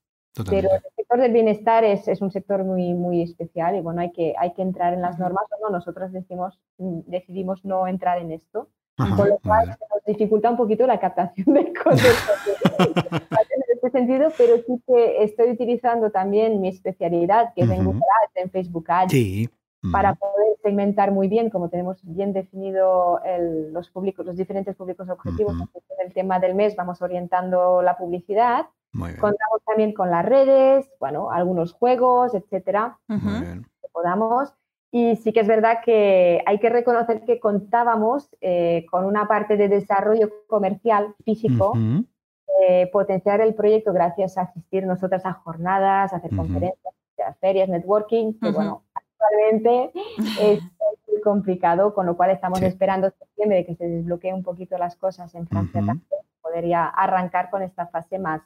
Pero el sector del bienestar es, es, un sector muy, muy especial y bueno, hay que, hay que entrar en las normas o no. Nosotros decimos, decidimos no entrar en esto. Con lo cual nos dificulta un poquito la captación de cosas. En este sentido, pero sí que estoy utilizando también mi especialidad, que es en Google Ads, en Facebook Ads, para poder segmentar muy bien, como tenemos bien definido los, públicos, los diferentes públicos objetivos. En el tema del mes vamos orientando la publicidad. Contamos también con las redes, bueno, algunos juegos, etcétera, que podamos. Y sí que es verdad que hay que reconocer que contábamos eh, con una parte de desarrollo comercial físico, eh, potenciar el proyecto gracias a asistir nosotras a jornadas, a hacer conferencias, a ferias, networking, que bueno, actualmente es muy complicado, con lo cual estamos esperando septiembre que se desbloqueen un poquito las cosas en Francia también, podría arrancar con esta fase más,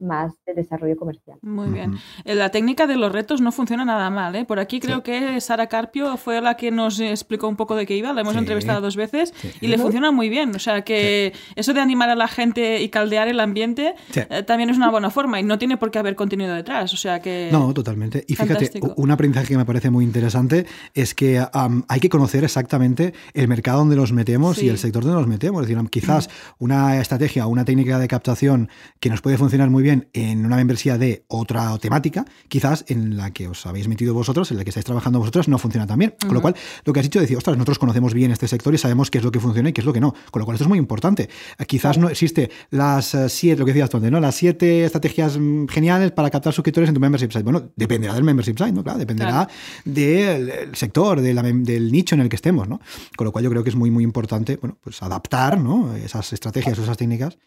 más de desarrollo comercial. Muy bien. Eh, la técnica de los retos no funciona nada mal. ¿eh? Por aquí creo que Sara Carpio fue la que nos explicó un poco de qué iba. La hemos entrevistado dos veces y le funciona muy bien. O sea que eso de animar a la gente y caldear el ambiente eh, también es una buena forma y no tiene por qué haber contenido detrás. O sea que. No, totalmente. Y fíjate, un aprendizaje que me parece muy interesante es que hay que conocer exactamente el mercado donde nos metemos y el sector donde nos metemos. Es decir, quizás una estrategia o una técnica de captación que nos puede funcionar muy bien en una membresía de otra temática, quizás en la que os habéis metido vosotros, en la que estáis trabajando vosotros, no funciona tan bien. Con lo cual, lo que has dicho es decir, ostras, nosotros conocemos bien este sector y sabemos qué es lo que funciona y qué es lo que no. Con lo cual, esto es muy importante. Eh, quizás no existe las eh, siete, lo que decías tú antes, ¿no? Las siete estrategias mm, geniales para captar suscriptores en tu membership site. Bueno, dependerá del membership site, ¿no? Claro, dependerá del sector, del nicho en el que estemos, ¿no? Con lo cual, yo creo que es muy, muy importante, bueno, pues adaptar, ¿no? Esas estrategias, esas técnicas,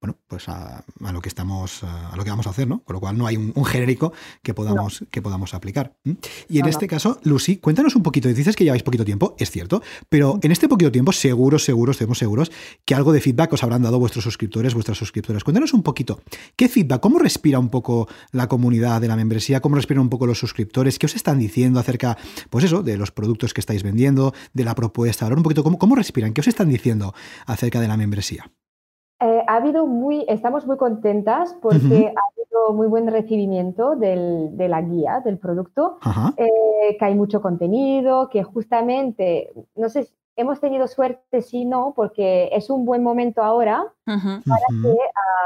bueno, pues a, lo que estamos, a lo que vamos a hacer, ¿no? Con lo cual no hay un, genérico que podamos, que podamos aplicar. Y en este caso, Lucy, cuéntanos un poquito, dices que lleváis poquito tiempo, es cierto, pero en este poquito tiempo, seguros, seguros, estemos seguros que algo de feedback os habrán dado vuestros suscriptores, vuestras suscriptoras. Cuéntanos un poquito, ¿qué feedback, cómo respira un poco la comunidad de la membresía, cómo respiran un poco los suscriptores, qué os están diciendo acerca, pues eso, de los productos que estáis vendiendo, de la propuesta, hablar un poquito cómo, cómo respiran, qué os están diciendo acerca de la membresía. Eh, ha habido muy, estamos muy contentas porque ha habido muy buen recibimiento del, de la guía, del producto, eh, que hay mucho contenido, que justamente, no sé, hemos tenido suerte, sí, no, porque es un buen momento ahora para, que,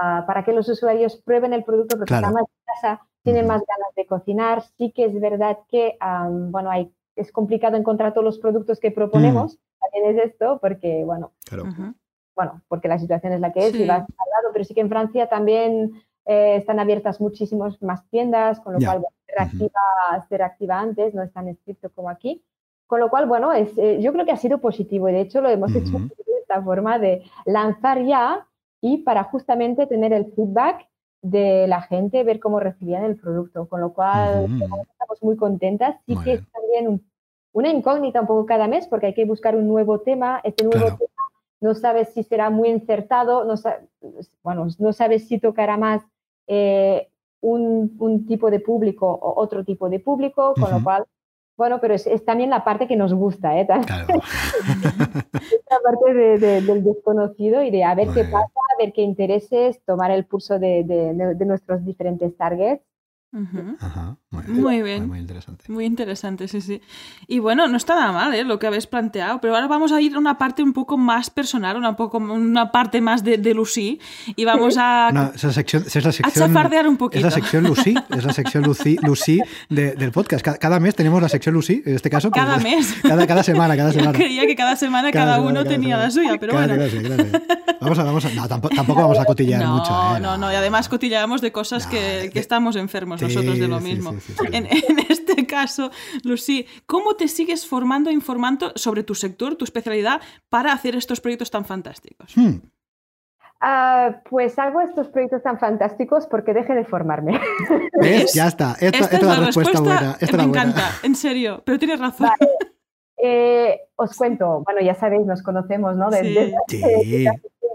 ah, para que los usuarios prueben el producto porque están más en casa, tienen más ganas de cocinar. Sí que es verdad que, bueno, hay, es complicado encontrar todos los productos que proponemos, también es esto, porque, bueno, bueno, porque la situación es la que es y vas al lado, pero sí que en Francia también eh, están abiertas muchísimas más tiendas, con lo cual ser, activa, ser activa antes, no es tan estricto como aquí. Con lo cual, bueno, es, eh, yo creo que ha sido positivo y de hecho lo hemos hecho de esta forma de lanzar ya y para justamente tener el feedback de la gente, ver cómo recibían el producto. Con lo cual, estamos muy contentas. Sí que es también una incógnita un poco cada mes porque hay que buscar un nuevo tema. Este nuevo tema no sabes si será muy insertado, no, bueno, no sabes si tocará más eh, un, tipo de público o otro tipo de público, con lo cual bueno, pero es, también la parte que nos gusta, ¿eh? Claro. la parte del desconocido y de a ver qué pasa, a ver qué intereses, tomar el pulso de, de nuestros diferentes targets muy, bien. Muy, interesante. Muy interesante, sí, sí. Y bueno, no está nada mal ¿eh? lo que habéis planteado, pero ahora vamos a ir a una parte un poco más personal, una, poco, una parte más de, de Lucy, y vamos a, esa sección, es la sección, a chafardear un poquito. Es la sección Lucy, es la sección Lucy, Lucy del podcast. Cada, mes tenemos la sección Lucy, en este caso. Pues, cada mes. Cada, cada, semana, cada semana. Yo creía que cada semana cada, uno tenía la suya, pero bueno. Vamos a, vamos a, no, tampoco, tampoco, vamos a cotillear mucho. ¿eh? No, no, y además cotilleamos de cosas que, que estamos enfermos nosotros de lo mismo. en, este caso, Lucy, ¿cómo te sigues formando e informando sobre tu sector, tu especialidad, para hacer estos proyectos tan fantásticos? Hmm. Ah, pues hago estos proyectos tan fantásticos porque deje de formarme. Ya está. Esta, es la, respuesta, buena. me encanta, en serio, pero tienes razón. Eh, os cuento, bueno, ya sabéis, nos conocemos, ¿no? Desde, sí.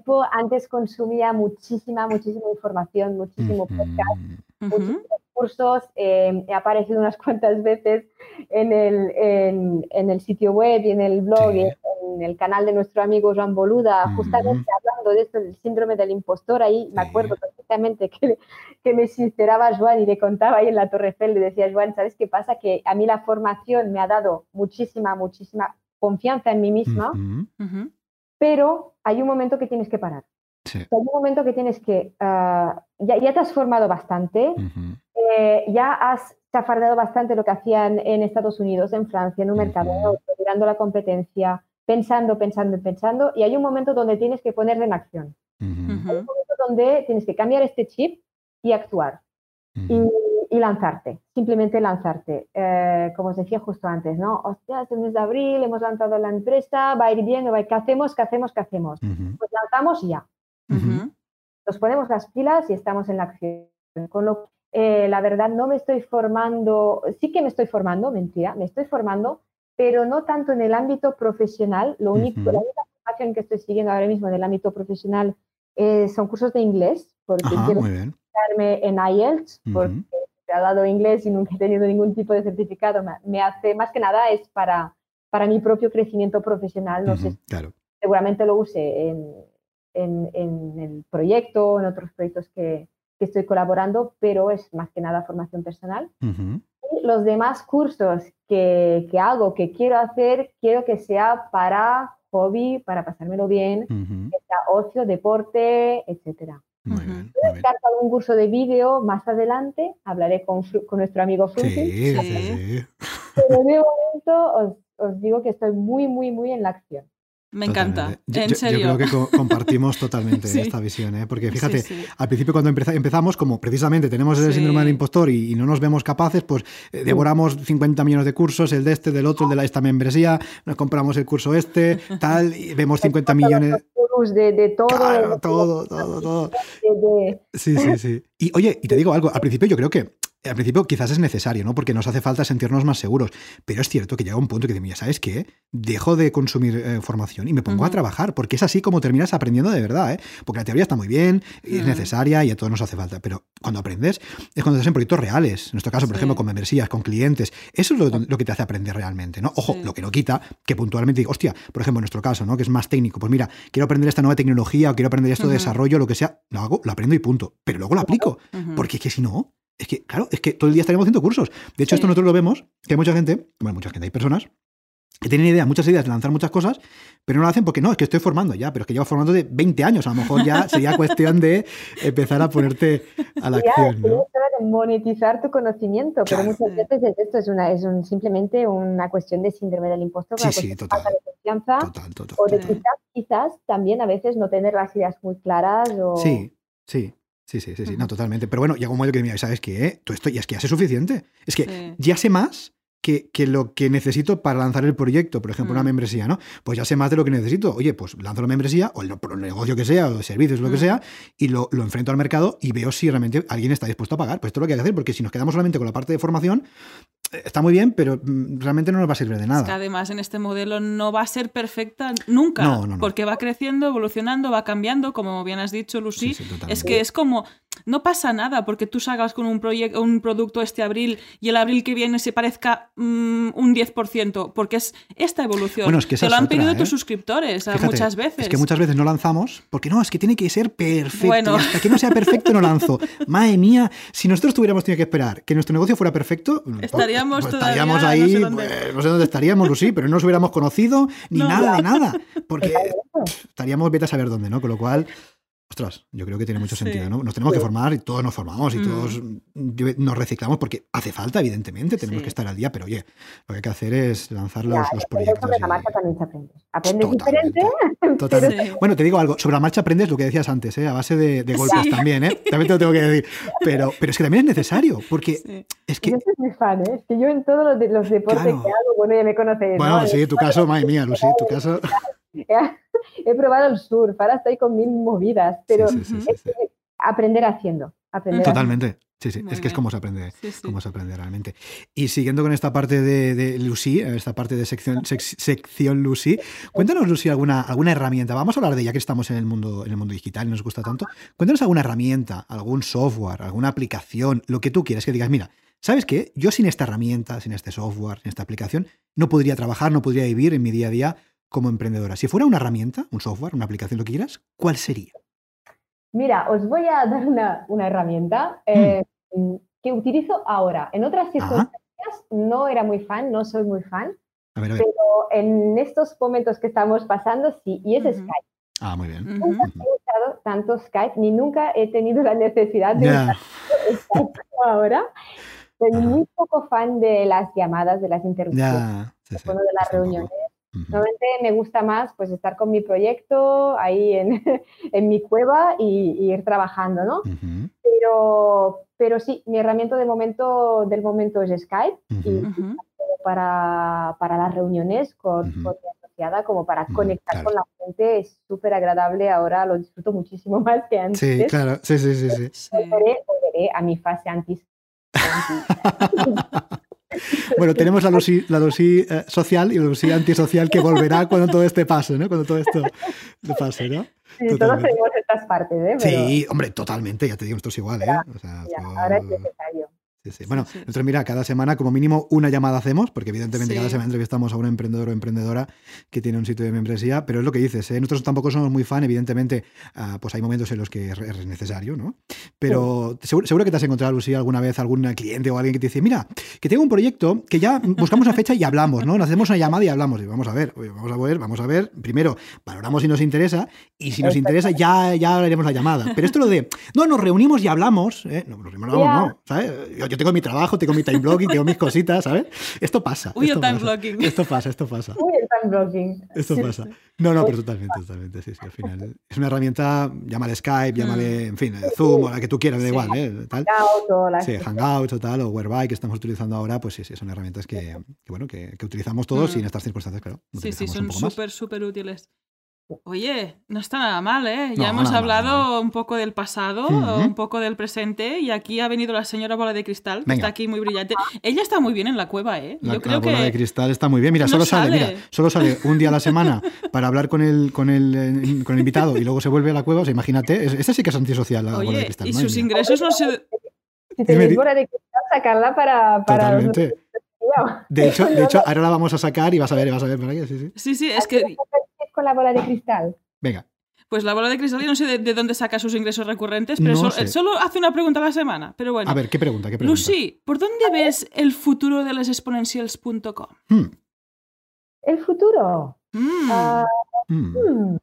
Tiempo. Antes consumía muchísima, muchísima información, muchísimo podcast, muchísimos cursos. Eh, he aparecido unas cuantas veces en el, en, el, sitio web y en el blog y en el canal de nuestro amigo Joan Boluda, justamente hablando de esto del síndrome del impostor. Ahí me acuerdo perfectamente que, que me sinceraba Joan y le contaba ahí en la Torre Eiffel, le decía, Joan, ¿sabes qué pasa? Que a mí la formación me ha dado muchísima, muchísima confianza en mí misma, pero hay un momento que tienes que parar. Hay un momento que tienes que, ah, ya, ya, te has formado bastante, eh, ya has chafardeado bastante lo que hacían en Estados Unidos, en Francia, en un mercado, mirando la competencia, pensando, pensando, pensando, y hay un momento donde tienes que ponerle en acción. Hay un momento donde tienes que cambiar este chip y actuar. y, lanzarte, simplemente lanzarte. Eh, como os decía justo antes, ¿no? Hostia, es el mes de abril, hemos lanzado la empresa, va a ir bien, ¿qué hacemos? ¿Qué hacemos? ¿Qué hacemos? Pues lanzamos ya. Nos ponemos las pilas y estamos en la acción. Con lo eh, la verdad, no me estoy formando, sí que me estoy formando, mentira, me estoy formando, pero no tanto en el ámbito profesional. Lo único, La única formación que estoy siguiendo ahora mismo en el ámbito profesional eh, son cursos de inglés, porque quiero certificarme en IELTS, porque he dado inglés y nunca he tenido ningún tipo de certificado. Me hace, más que nada, es para, para mi propio crecimiento profesional. No sé, seguramente lo use en, en, en el proyecto, en otros proyectos que, que estoy colaborando, pero es más que nada formación personal. Y los demás cursos que, que, hago, que quiero hacer, quiero que sea para hobby, para pasármelo bien, que sea ocio, deporte, etc. Muy bien, algún curso de vídeo más adelante, hablaré con, con nuestro amigo Fruity. Sí, sí, Pero de momento os, os digo que estoy muy, muy, muy en la acción. Me encanta, en serio. Yo, creo que compartimos totalmente esta visión, ¿eh? porque fíjate, al principio cuando empezamos, como precisamente tenemos el síndrome del impostor y, no nos vemos capaces, pues eh, devoramos 50 millones de cursos, el de este, del otro, el de la, esta membresía, nos compramos el curso este, tal, y vemos 50 millones. De, de todo. Claro, todo, todo, todo. Sí, sí, sí. Y oye, y te digo algo, al principio yo creo que al principio quizás es necesario, ¿no? Porque nos hace falta sentirnos más seguros. Pero es cierto que llega un punto que dices, ¿sabes qué? Dejo de consumir eh, formación y me pongo a trabajar, porque es así como terminas aprendiendo de verdad, ¿eh? Porque la teoría está muy bien, es necesaria y a todos nos hace falta. Pero cuando aprendes es cuando estás en proyectos reales. En nuestro caso, por ejemplo, con membresías, con clientes. Eso es lo, que te hace aprender realmente, ¿no? Ojo, lo que no quita que puntualmente digo, hostia, por ejemplo, en nuestro caso, ¿no? Que es más técnico. Pues mira, quiero aprender esta nueva tecnología o quiero aprender esto de desarrollo, lo que sea, lo hago, lo aprendo y punto. Pero luego lo aplico. Porque es que si no, es que, claro, es que todo el día estaríamos haciendo cursos. De hecho, esto nosotros lo vemos, que hay mucha gente, bueno, mucha gente, hay personas que tienen idea, muchas ideas de lanzar muchas cosas, pero no lo hacen porque no, es que estoy formando ya, pero es que llevo formando de 20 años, a lo mejor ya sería cuestión de empezar a ponerte a la acción. ¿no? monetizar tu conocimiento, pero muchas veces esto es, una, es simplemente una cuestión de síndrome del impostor, sí, sí, total, de confianza, total, total, o de quizás, quizás también a veces no tener las ideas muy claras. O... Sí, sí. Sí, sí, sí, sí, no, totalmente. Pero bueno, llega un momento que mira, ¿sabes qué? Todo esto ya es que ya sé suficiente. Es que ya sé más que, lo que necesito para lanzar el proyecto, por ejemplo, una mm. membresía, ¿no? Pues ya sé más de lo que necesito. Oye, pues lanzo la membresía o el, negocio que sea, o el servicios, lo que mm. sea, y lo, lo, enfrento al mercado y veo si realmente alguien está dispuesto a pagar. Pues esto es lo que hay que hacer, porque si nos quedamos solamente con la parte de formación, está muy bien, pero mm, realmente no nos va a servir de nada. que además en este modelo no va a ser perfecta nunca, porque va creciendo, evolucionando, va cambiando, como bien has dicho, Lucy. es que es como, no pasa nada porque tú salgas con un, proyecto, un producto este abril y el abril que viene se parezca mm, un 10%, porque es esta evolución. Bueno, es que Te lo han pedido tus ¿eh? suscriptores muchas veces. Es que muchas veces no lanzamos, porque no, es que tiene que ser perfecto. Bueno. hasta que no sea perfecto no lanzo. Madre mía, si nosotros tuviéramos tenido que esperar que nuestro negocio fuera perfecto, estaría estaríamos, pues estaríamos ahí, no sé, dónde. Pues, no sé dónde estaríamos, Lucy, pero no nos hubiéramos conocido ni nada de nada, porque estaríamos vete a saber dónde, ¿no? Con lo cual, ostras, yo creo que tiene mucho sentido, ¿no? Nos tenemos que formar y todos nos formamos y todos mm, nos reciclamos porque hace falta, evidentemente, tenemos que estar al día, pero oye, lo que hay que hacer es lanzar los, los proyectos. Sobre la marcha también se aprende. Aprendes diferente. Totalmente. Bueno, te digo algo, sobre la marcha aprendes lo que decías antes, ¿eh? a base de, golpes también, ¿eh? También te lo tengo que decir. Pero, pero es que también es necesario, porque es que... Yo soy muy fan, ¿eh? Es que yo en todos los, los deportes que hago, bueno, ya me conoces. Bueno, sí, tu caso, madre mía, Lucy, tu caso... he probado el surf, ahora estoy con mil movidas, pero aprender haciendo. Totalmente. Sí, sí, es que es como se aprende, se aprende realmente. Y siguiendo con esta parte de, Lucy, esta parte de sección, sección Lucy, cuéntanos, Lucy, alguna, alguna herramienta. Vamos a hablar de ya que estamos en el mundo, en el mundo digital y nos gusta tanto. Cuéntanos alguna herramienta, algún software, alguna aplicación, lo que tú quieras, que digas, mira, ¿sabes qué? Yo sin esta herramienta, sin este software, sin esta aplicación, no podría trabajar, no podría vivir en mi día a día como emprendedora? Si fuera una herramienta, un software, una aplicación, lo que quieras, ¿cuál sería? Mira, os voy a dar una, herramienta eh, mm. que utilizo ahora. En otras circunstancias no era muy fan, no soy muy fan, pero en estos momentos que estamos pasando sí, y es Skype. Ah, muy bien. Nunca he usado tanto Skype, ni nunca he tenido la necesidad de usar Skype ahora. Soy muy poco fan de las llamadas, de las interrupciones, de las reuniones. Normalmente me gusta más pues estar con mi proyecto ahí en, mi cueva y, ir trabajando, ¿no? pero, pero sí, mi herramienta de momento, del momento es Skype y para, las reuniones con, mi asociada, como para conectar con la gente, es súper agradable ahora, lo disfruto muchísimo más que antes. Sí, claro, sí, sí, sí. sí. Volveré, a mi fase antes. Bueno, tenemos la dosis, la eh, social y la dosis antisocial que volverá cuando todo este pase, ¿no? Cuando todo esto pase, ¿no? Sí, todos tenemos estas partes, ¿eh? Sí, hombre, totalmente, ya te digo, esto es igual, ¿eh? ahora es necesario. Bueno, nosotros, mira, cada semana como mínimo una llamada hacemos, porque evidentemente cada semana entrevistamos a un emprendedor o emprendedora que tiene un sitio de membresía, pero es lo que dices, ¿eh? nosotros tampoco somos muy fan, evidentemente, ah, pues hay momentos en los que es necesario, ¿no? Pero seguro, que te has encontrado, Lucía, alguna vez algún cliente o alguien que te dice, mira, que tengo un proyecto que ya buscamos una fecha y hablamos, ¿no? Nos hacemos una llamada y hablamos, y vamos a ver, vamos a ver, vamos a ver, primero, valoramos si nos interesa, y si nos interesa ya, ya haremos la llamada. Pero esto lo de, no, nos reunimos y hablamos, ¿eh? No, nos reunimos, no, ¿sabes? yo tengo mi trabajo, tengo mi time blocking, tengo mis cositas, ¿sabes? Esto pasa. Uy, esto el time pasa, blocking. Esto pasa, esto pasa. Uy, el time blocking. Esto pasa. No, no, pero totalmente, totalmente, sí, sí, al final. Es una herramienta, llámale Skype, llámale, en fin, Zoom o la que tú quieras, da igual, ¿eh? Tal. Hangout o la Sí, Hangouts o tal, o Whereby que estamos utilizando ahora, pues sí, sí, son herramientas que, que bueno, que, que, utilizamos todos y en estas circunstancias, claro. Sí, sí, son súper, súper útiles. Oye, no está nada mal, ¿eh? Ya hemos hablado un poco del pasado, un poco del presente, y aquí ha venido la señora bola de cristal, que está aquí muy brillante. Ella está muy bien en la cueva, ¿eh? La, Yo creo bola de cristal está muy bien. Mira, solo sale. mira, solo sale un día a la semana para hablar con el, con el, eh, con el invitado y luego se vuelve a la cueva. O sea, imagínate, esta sí que es antisocial, la bola de cristal. Y sus ingresos no se. Si tenéis bola de cristal, sacarla para. para Totalmente. De hecho, de hecho, ahora la vamos a sacar y vas a ver, vas a ver por aquí. Sí, sí. Sí, sí, es que con la bola de cristal? Venga. Pues la bola de cristal, yo no sé de, dónde saca sus ingresos recurrentes, pero solo hace una pregunta a la semana. Pero bueno. A ver, ¿qué pregunta? ¿Qué pregunta? Lucy, ¿por dónde ves el futuro de las exponentials.com? Hmm. ¿El futuro? Hmm. Ah, hmm.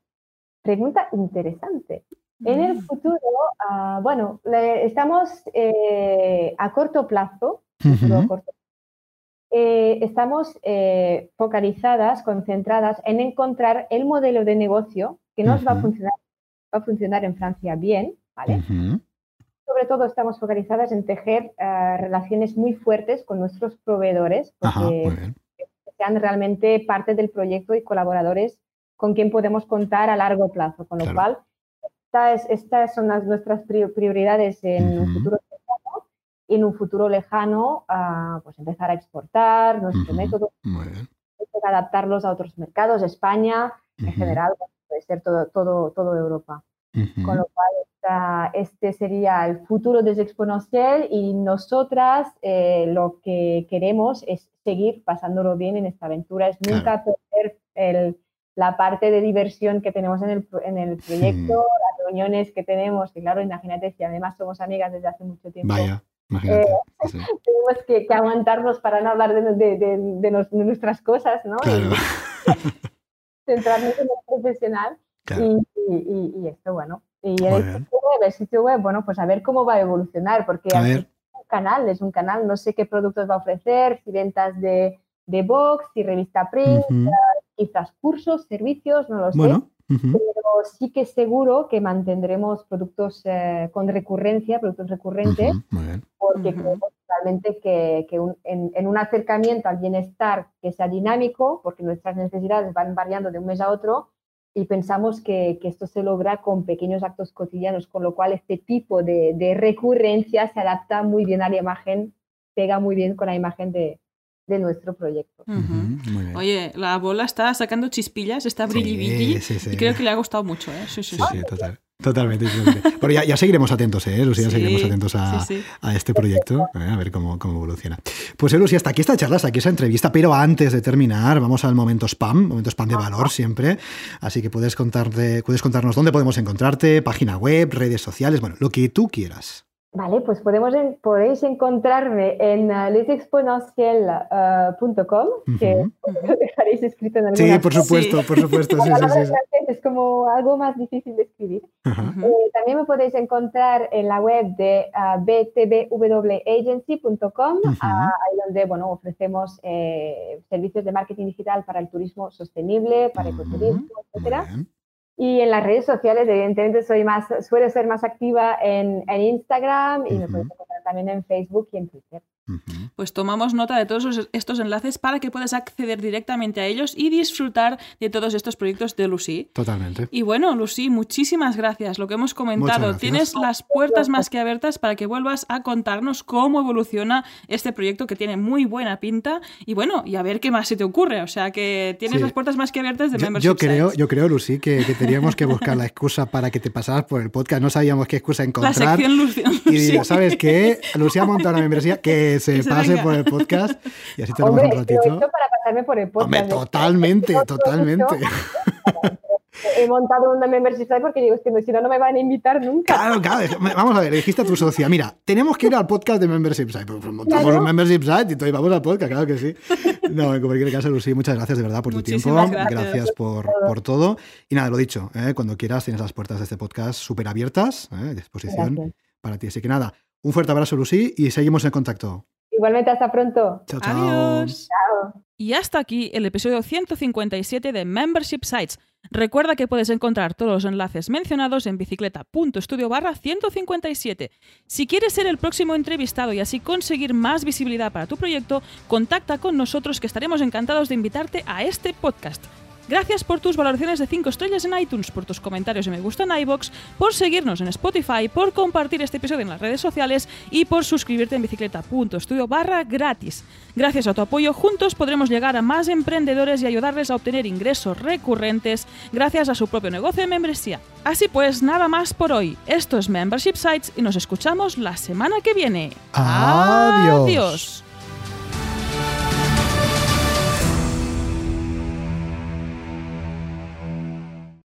Pregunta interesante. En el futuro, ah, bueno, estamos eh, a corto plazo, a corto eh, estamos eh, focalizadas, concentradas en encontrar el modelo de negocio que nos va, a funcionar, va a funcionar en Francia bien, ¿vale? sobre todo estamos focalizadas en tejer eh, relaciones muy fuertes con nuestros proveedores, porque sean realmente parte del proyecto y colaboradores con quien podemos contar a largo plazo. Con lo cual, estas, son las, nuestras prioridades en un futuro y en un futuro lejano, uh, pues empezar a exportar nuestro método, adaptarlos a otros mercados, España, en general, puede ser todo, todo, todo Europa. Con lo cual, este sería el futuro de Exponencial y nosotras eh, lo que queremos es seguir pasándolo bien en esta aventura, es nunca perder el, la parte de diversión que tenemos en el, en el proyecto, las reuniones que tenemos, que claro, imagínate si además somos amigas desde hace mucho tiempo. Vaya. Imagínate, eh, tenemos que, aguantarnos para no hablar de, de, de, nuestras cosas, ¿no? Claro. centrarnos en lo profesional. Y, y, y, esto, bueno. Y el sitio, web, el sitio web, bueno, pues a ver cómo va a evolucionar, porque es un canal, es un canal, no sé qué productos va a ofrecer, si ventas de, de box, si revista print, quizás cursos, servicios, no lo sé. Pero sí que seguro que mantendremos productos eh, con recurrencia, productos recurrentes, porque creemos realmente que, en, un acercamiento al bienestar que sea dinámico, porque nuestras necesidades van variando de un mes a otro, y pensamos que, esto se logra con pequeños actos cotidianos, con lo cual este tipo de, de recurrencia se adapta muy bien a la imagen, pega muy bien con la imagen de, de nuestro proyecto. Oye, la bola está sacando chispillas, está brilli y creo que le ha gustado mucho. ¿eh? Sí, sí, sí, total. Totalmente. Pero ya, ya, seguiremos atentos, ¿eh, Lucía? seguiremos atentos a, a este proyecto, a ver cómo, cómo evoluciona. Pues, eh, Lucía, hasta aquí esta charla, hasta aquí esa entrevista, pero antes de terminar, vamos al momento spam, momento spam de valor siempre. Así que puedes, contarte, puedes contarnos dónde podemos encontrarte, página web, redes sociales, bueno, lo que tú quieras. Vale, pues podemos podéis encontrarme en uh, que lo dejaréis escrito en alguna Sí, por supuesto, por supuesto. sí, sí, es como algo más difícil de escribir. Eh, también me podéis encontrar en la web de uh, btwagency.com, ahí donde bueno, ofrecemos eh, servicios de marketing digital para el turismo sostenible, para el ecoturismo, etcétera. Y en las redes sociales, evidentemente, soy más, suelo ser más activa en, en Instagram y me puedes encontrar también en Facebook y en Twitter. Pues tomamos nota de todos estos enlaces para que puedas acceder directamente a ellos y disfrutar de todos estos proyectos de Lucy. Totalmente. Y bueno, Lucy, muchísimas gracias. Lo que hemos comentado, tienes las puertas más que abiertas para que vuelvas a contarnos cómo evoluciona este proyecto que tiene muy buena pinta y bueno, y a ver qué más se te ocurre. O sea, que tienes las puertas más que abiertas de yo, Membership yo creo, Yo creo, Lucy, que, teníamos que buscar la excusa para que te pasaras por el podcast. No sabíamos qué excusa encontrar. La sección Lucy. Y ¿sabes qué? Lucía ha montado una membresía que se, pase por el podcast y así tenemos un ratito. para pasarme por el podcast. Hombre, totalmente, totalmente. He montado una membership site porque digo, es que si no, no me van a invitar nunca. Claro, claro. Vamos a ver, dijiste a tu socia, mira, tenemos que ir al podcast de membership site. Pues, pues montamos un membership site y entonces vamos al podcast, claro que sí. No, en cualquier caso, Lucy, muchas gracias de verdad por tu tiempo. Gracias, por, por, todo. Y nada, lo dicho, ¿eh? cuando quieras tienes las puertas de este podcast súper abiertas, ¿eh? a disposición para ti. Así que nada, un fuerte abrazo, Lucy, y seguimos en contacto. Igualmente, hasta pronto. Chao, chao. Adiós. Y hasta aquí el episodio 157 de Membership Sites. Recuerda que puedes encontrar todos los enlaces mencionados en bicicleta.studio barra 157. Si quieres ser el próximo entrevistado y así conseguir más visibilidad para tu proyecto, contacta con nosotros que estaremos encantados de invitarte a este podcast. Gracias por tus valoraciones de 5 estrellas en iTunes, por tus comentarios y me gusta en iBox, por seguirnos en Spotify, por compartir este episodio en las redes sociales y por suscribirte en bicicleta.studio barra gratis. Gracias a tu apoyo, juntos podremos llegar a más emprendedores y ayudarles a obtener ingresos recurrentes gracias a su propio negocio de membresía. Así pues, nada más por hoy. Esto es Membership Sites y nos escuchamos la semana que viene. Adiós.